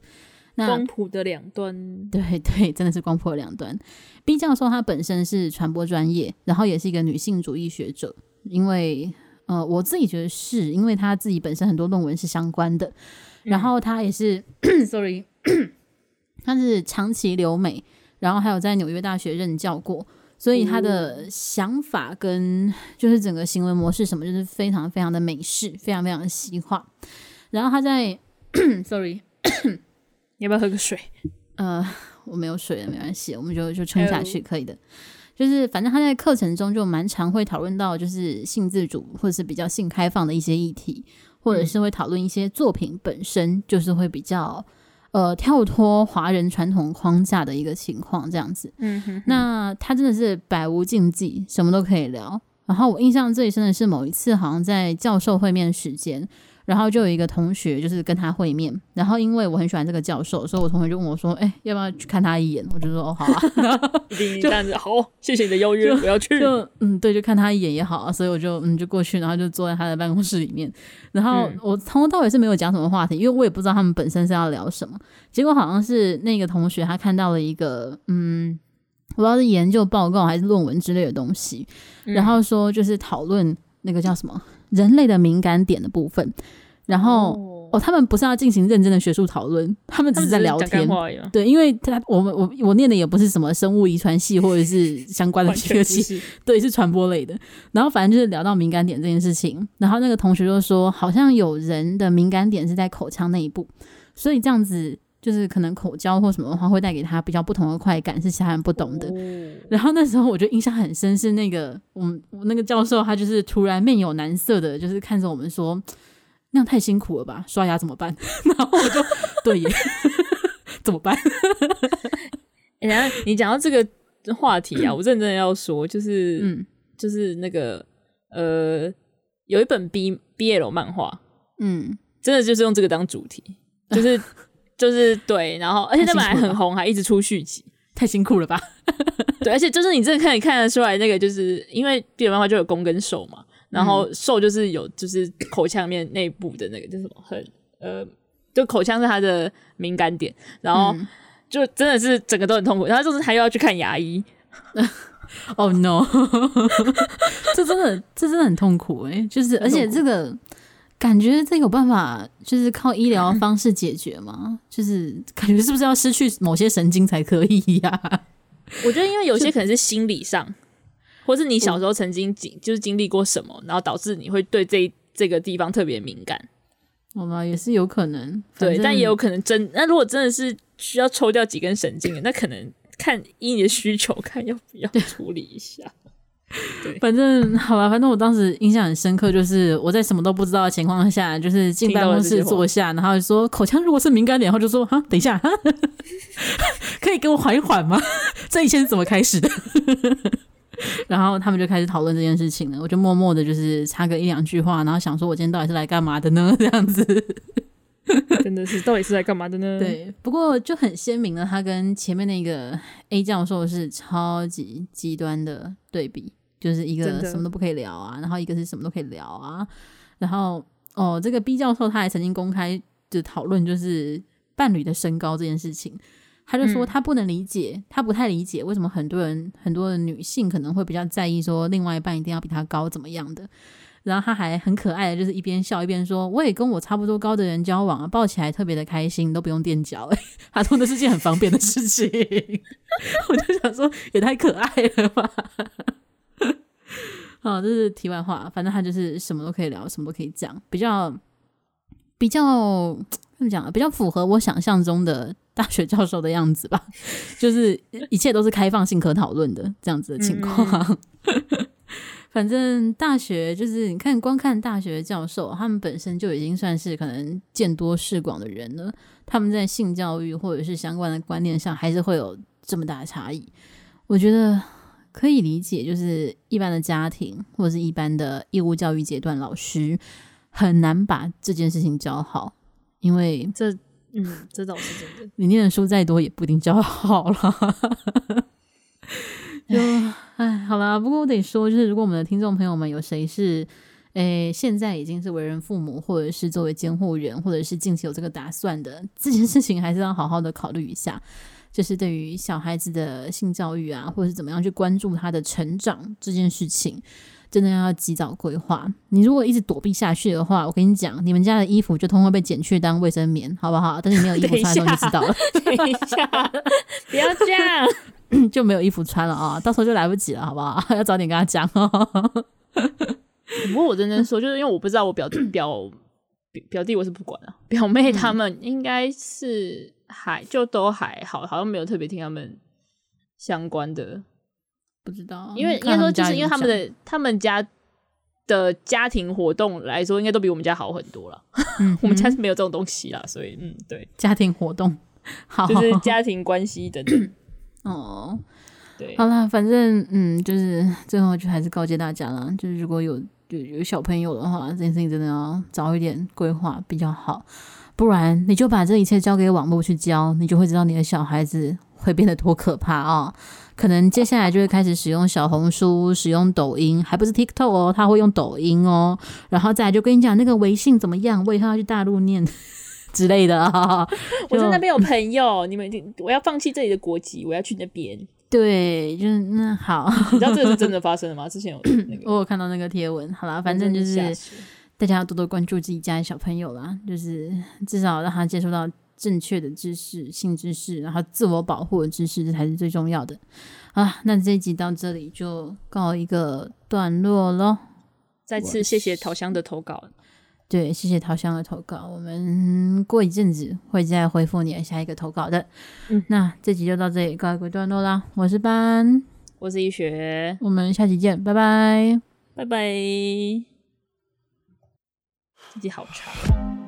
那光谱的两端，对 对，真的是光谱的两端。B 教授他本身是传播专业，然后也是一个女性主义学者，因为。呃，我自己觉得是因为他自己本身很多论文是相关的，然后他也是、嗯、，sorry，他是长期留美，然后还有在纽约大学任教过，所以他的想法跟就是整个行为模式什么，就是非常非常的美式，非常非常的西化。然后他在，sorry，你要不要喝个水？呃，我没有水了，没关系，我们就就撑下去，可以的。就是反正他在课程中就蛮常会讨论到，就是性自主或者是比较性开放的一些议题，或者是会讨论一些作品本身就是会比较呃跳脱华人传统框架的一个情况这样子。嗯哼，那他真的是百无禁忌，什么都可以聊。然后我印象最深的是某一次好像在教授会面时间。然后就有一个同学，就是跟他会面。然后因为我很喜欢这个教授，所以我同学就问我说：“哎、欸，要不要去看他一眼？”我就说：“哦，好啊。”一定这样子，好，谢谢你的邀约，我要去。就 嗯，对，就看他一眼也好啊。所以我就嗯，就过去，然后就坐在他的办公室里面。然后我从头到尾是没有讲什么话题，因为我也不知道他们本身是要聊什么。结果好像是那个同学他看到了一个嗯，我不知道是研究报告还是论文之类的东西，然后说就是讨论那个叫什么。人类的敏感点的部分，然后哦，哦，他们不是要进行认真的学术讨论，他们只是在聊天。对，因为他我们我我念的也不是什么生物遗传系或者是相关的学系，对，是传播类的。然后反正就是聊到敏感点这件事情，然后那个同学就说，好像有人的敏感点是在口腔那一部，所以这样子。就是可能口交或什么的话，会带给他比较不同的快感，是其他人不懂的。哦、然后那时候我就印象很深，是那个我们我那个教授，他就是突然面有难色的，就是看着我们说：“那样太辛苦了吧？刷牙怎么办？” 然后我就对耶，怎么办？然后你讲到这个话题啊，我认真要说，就是嗯，就是那个呃，有一本 B BL 漫画，嗯，真的就是用这个当主题，就是。就是对，然后而且他本来很红，还一直出续集，太辛苦了吧？对，而且就是你这个可以看得出来，那个就是因为 BL 漫画就有攻跟受嘛，然后受就是有就是口腔面内部的那个就是什么很呃，就口腔是他的敏感点，然后就真的是整个都很痛苦，然后就是他又要去看牙医。哦、oh, no，这真的这真的很痛苦哎、欸，就是而且这个。感觉这有办法，就是靠医疗方式解决吗？嗯、就是感觉是不是要失去某些神经才可以呀、啊？我觉得，因为有些可能是心理上，就或是你小时候曾经经就是经历过什么，然后导致你会对这这个地方特别敏感。好吧，也是有可能。对，但也有可能真。那如果真的是需要抽掉几根神经，那可能看依你的需求，看要不要处理一下。对反正好吧，反正我当时印象很深刻，就是我在什么都不知道的情况下，就是进办公室坐下，然后就说口腔如果是敏感点，然后就说哈，等一下，哈 可以给我缓一缓吗？这一切是怎么开始的？然后他们就开始讨论这件事情了。我就默默的，就是插个一两句话，然后想说，我今天到底是来干嘛的呢？这样子，真的是到底是来干嘛的呢？对，不过就很鲜明的，他跟前面那个 A 教授是超级极端的对比。就是一个什么都不可以聊啊，然后一个是什么都可以聊啊，然后哦，这个 B 教授他还曾经公开就讨论就是伴侣的身高这件事情，他就说他不能理解，嗯、他不太理解为什么很多人很多的女性可能会比较在意说另外一半一定要比他高怎么样的，然后他还很可爱的就是一边笑一边说，我也跟我差不多高的人交往啊，抱起来特别的开心，都不用垫脚，他说那是件很方便的事情，我就想说也太可爱了吧。哦，这是题外话，反正他就是什么都可以聊，什么都可以讲，比较比较怎么讲？比较符合我想象中的大学教授的样子吧，就是一切都是开放性可讨论的这样子的情况。嗯、反正大学就是你看，光看大学教授，他们本身就已经算是可能见多识广的人了，他们在性教育或者是相关的观念上，还是会有这么大的差异。我觉得。可以理解，就是一般的家庭或者是一般的义务教育阶段，老师很难把这件事情教好，因为这，嗯，这倒是真的。你念的书再多，也不一定教好了。就哎，好啦，不过我得说，就是如果我们的听众朋友们有谁是，诶，现在已经是为人父母，或者是作为监护人，或者是近期有这个打算的，这件事情还是要好好的考虑一下。就是对于小孩子的性教育啊，或者是怎么样去关注他的成长这件事情，真的要及早规划。你如果一直躲避下去的话，我跟你讲，你们家的衣服就通通被剪去当卫生棉，好不好？但是你没有衣服 穿的时候就知道了。等一下，不要这样，就没有衣服穿了啊！到时候就来不及了，好不好？要早点跟他讲哦。不过我认真说，就是因为我不知道我表表表弟我是不管啊，表妹他们应该是还就都还好，好像没有特别听他们相关的。不知道，因为应该说就是因为他们的他们家的家庭活动来说，应该都比我们家好很多了。嗯，我们家是没有这种东西啦，所以嗯，对，家庭活动好，就是家庭关系等等。哦，对，好啦，反正嗯，就是最后就还是告诫大家啦，就是如果有有有小朋友的话，这件事情真的要早一点规划比较好，不然你就把这一切交给网络去教，你就会知道你的小孩子会变得多可怕啊。可能接下来就会开始使用小红书，使用抖音，还不是 TikTok 哦，他会用抖音哦，然后再就跟你讲那个微信怎么样，我以后要去大陆念之类的啊。我在那边有朋友，你们我要放弃这里的国籍，我要去那边。对，就是那好，你知道这个是真的 发生的吗？之前有 那个，我有看到那个贴文。好啦，反正就是大家要多多关注自己家的小朋友啦，就是至少让他接触到。正确的知识、性知识，然后自我保护的知识，这才是最重要的。好了，那这一集到这里就告一个段落喽。再次谢谢桃香的投稿。对，谢谢桃香的投稿。我们过一阵子会再回复你的下一个投稿的。嗯，那这集就到这里告一个段落啦。我是班，我是一学，我们下期见，拜拜，拜拜。这集好长。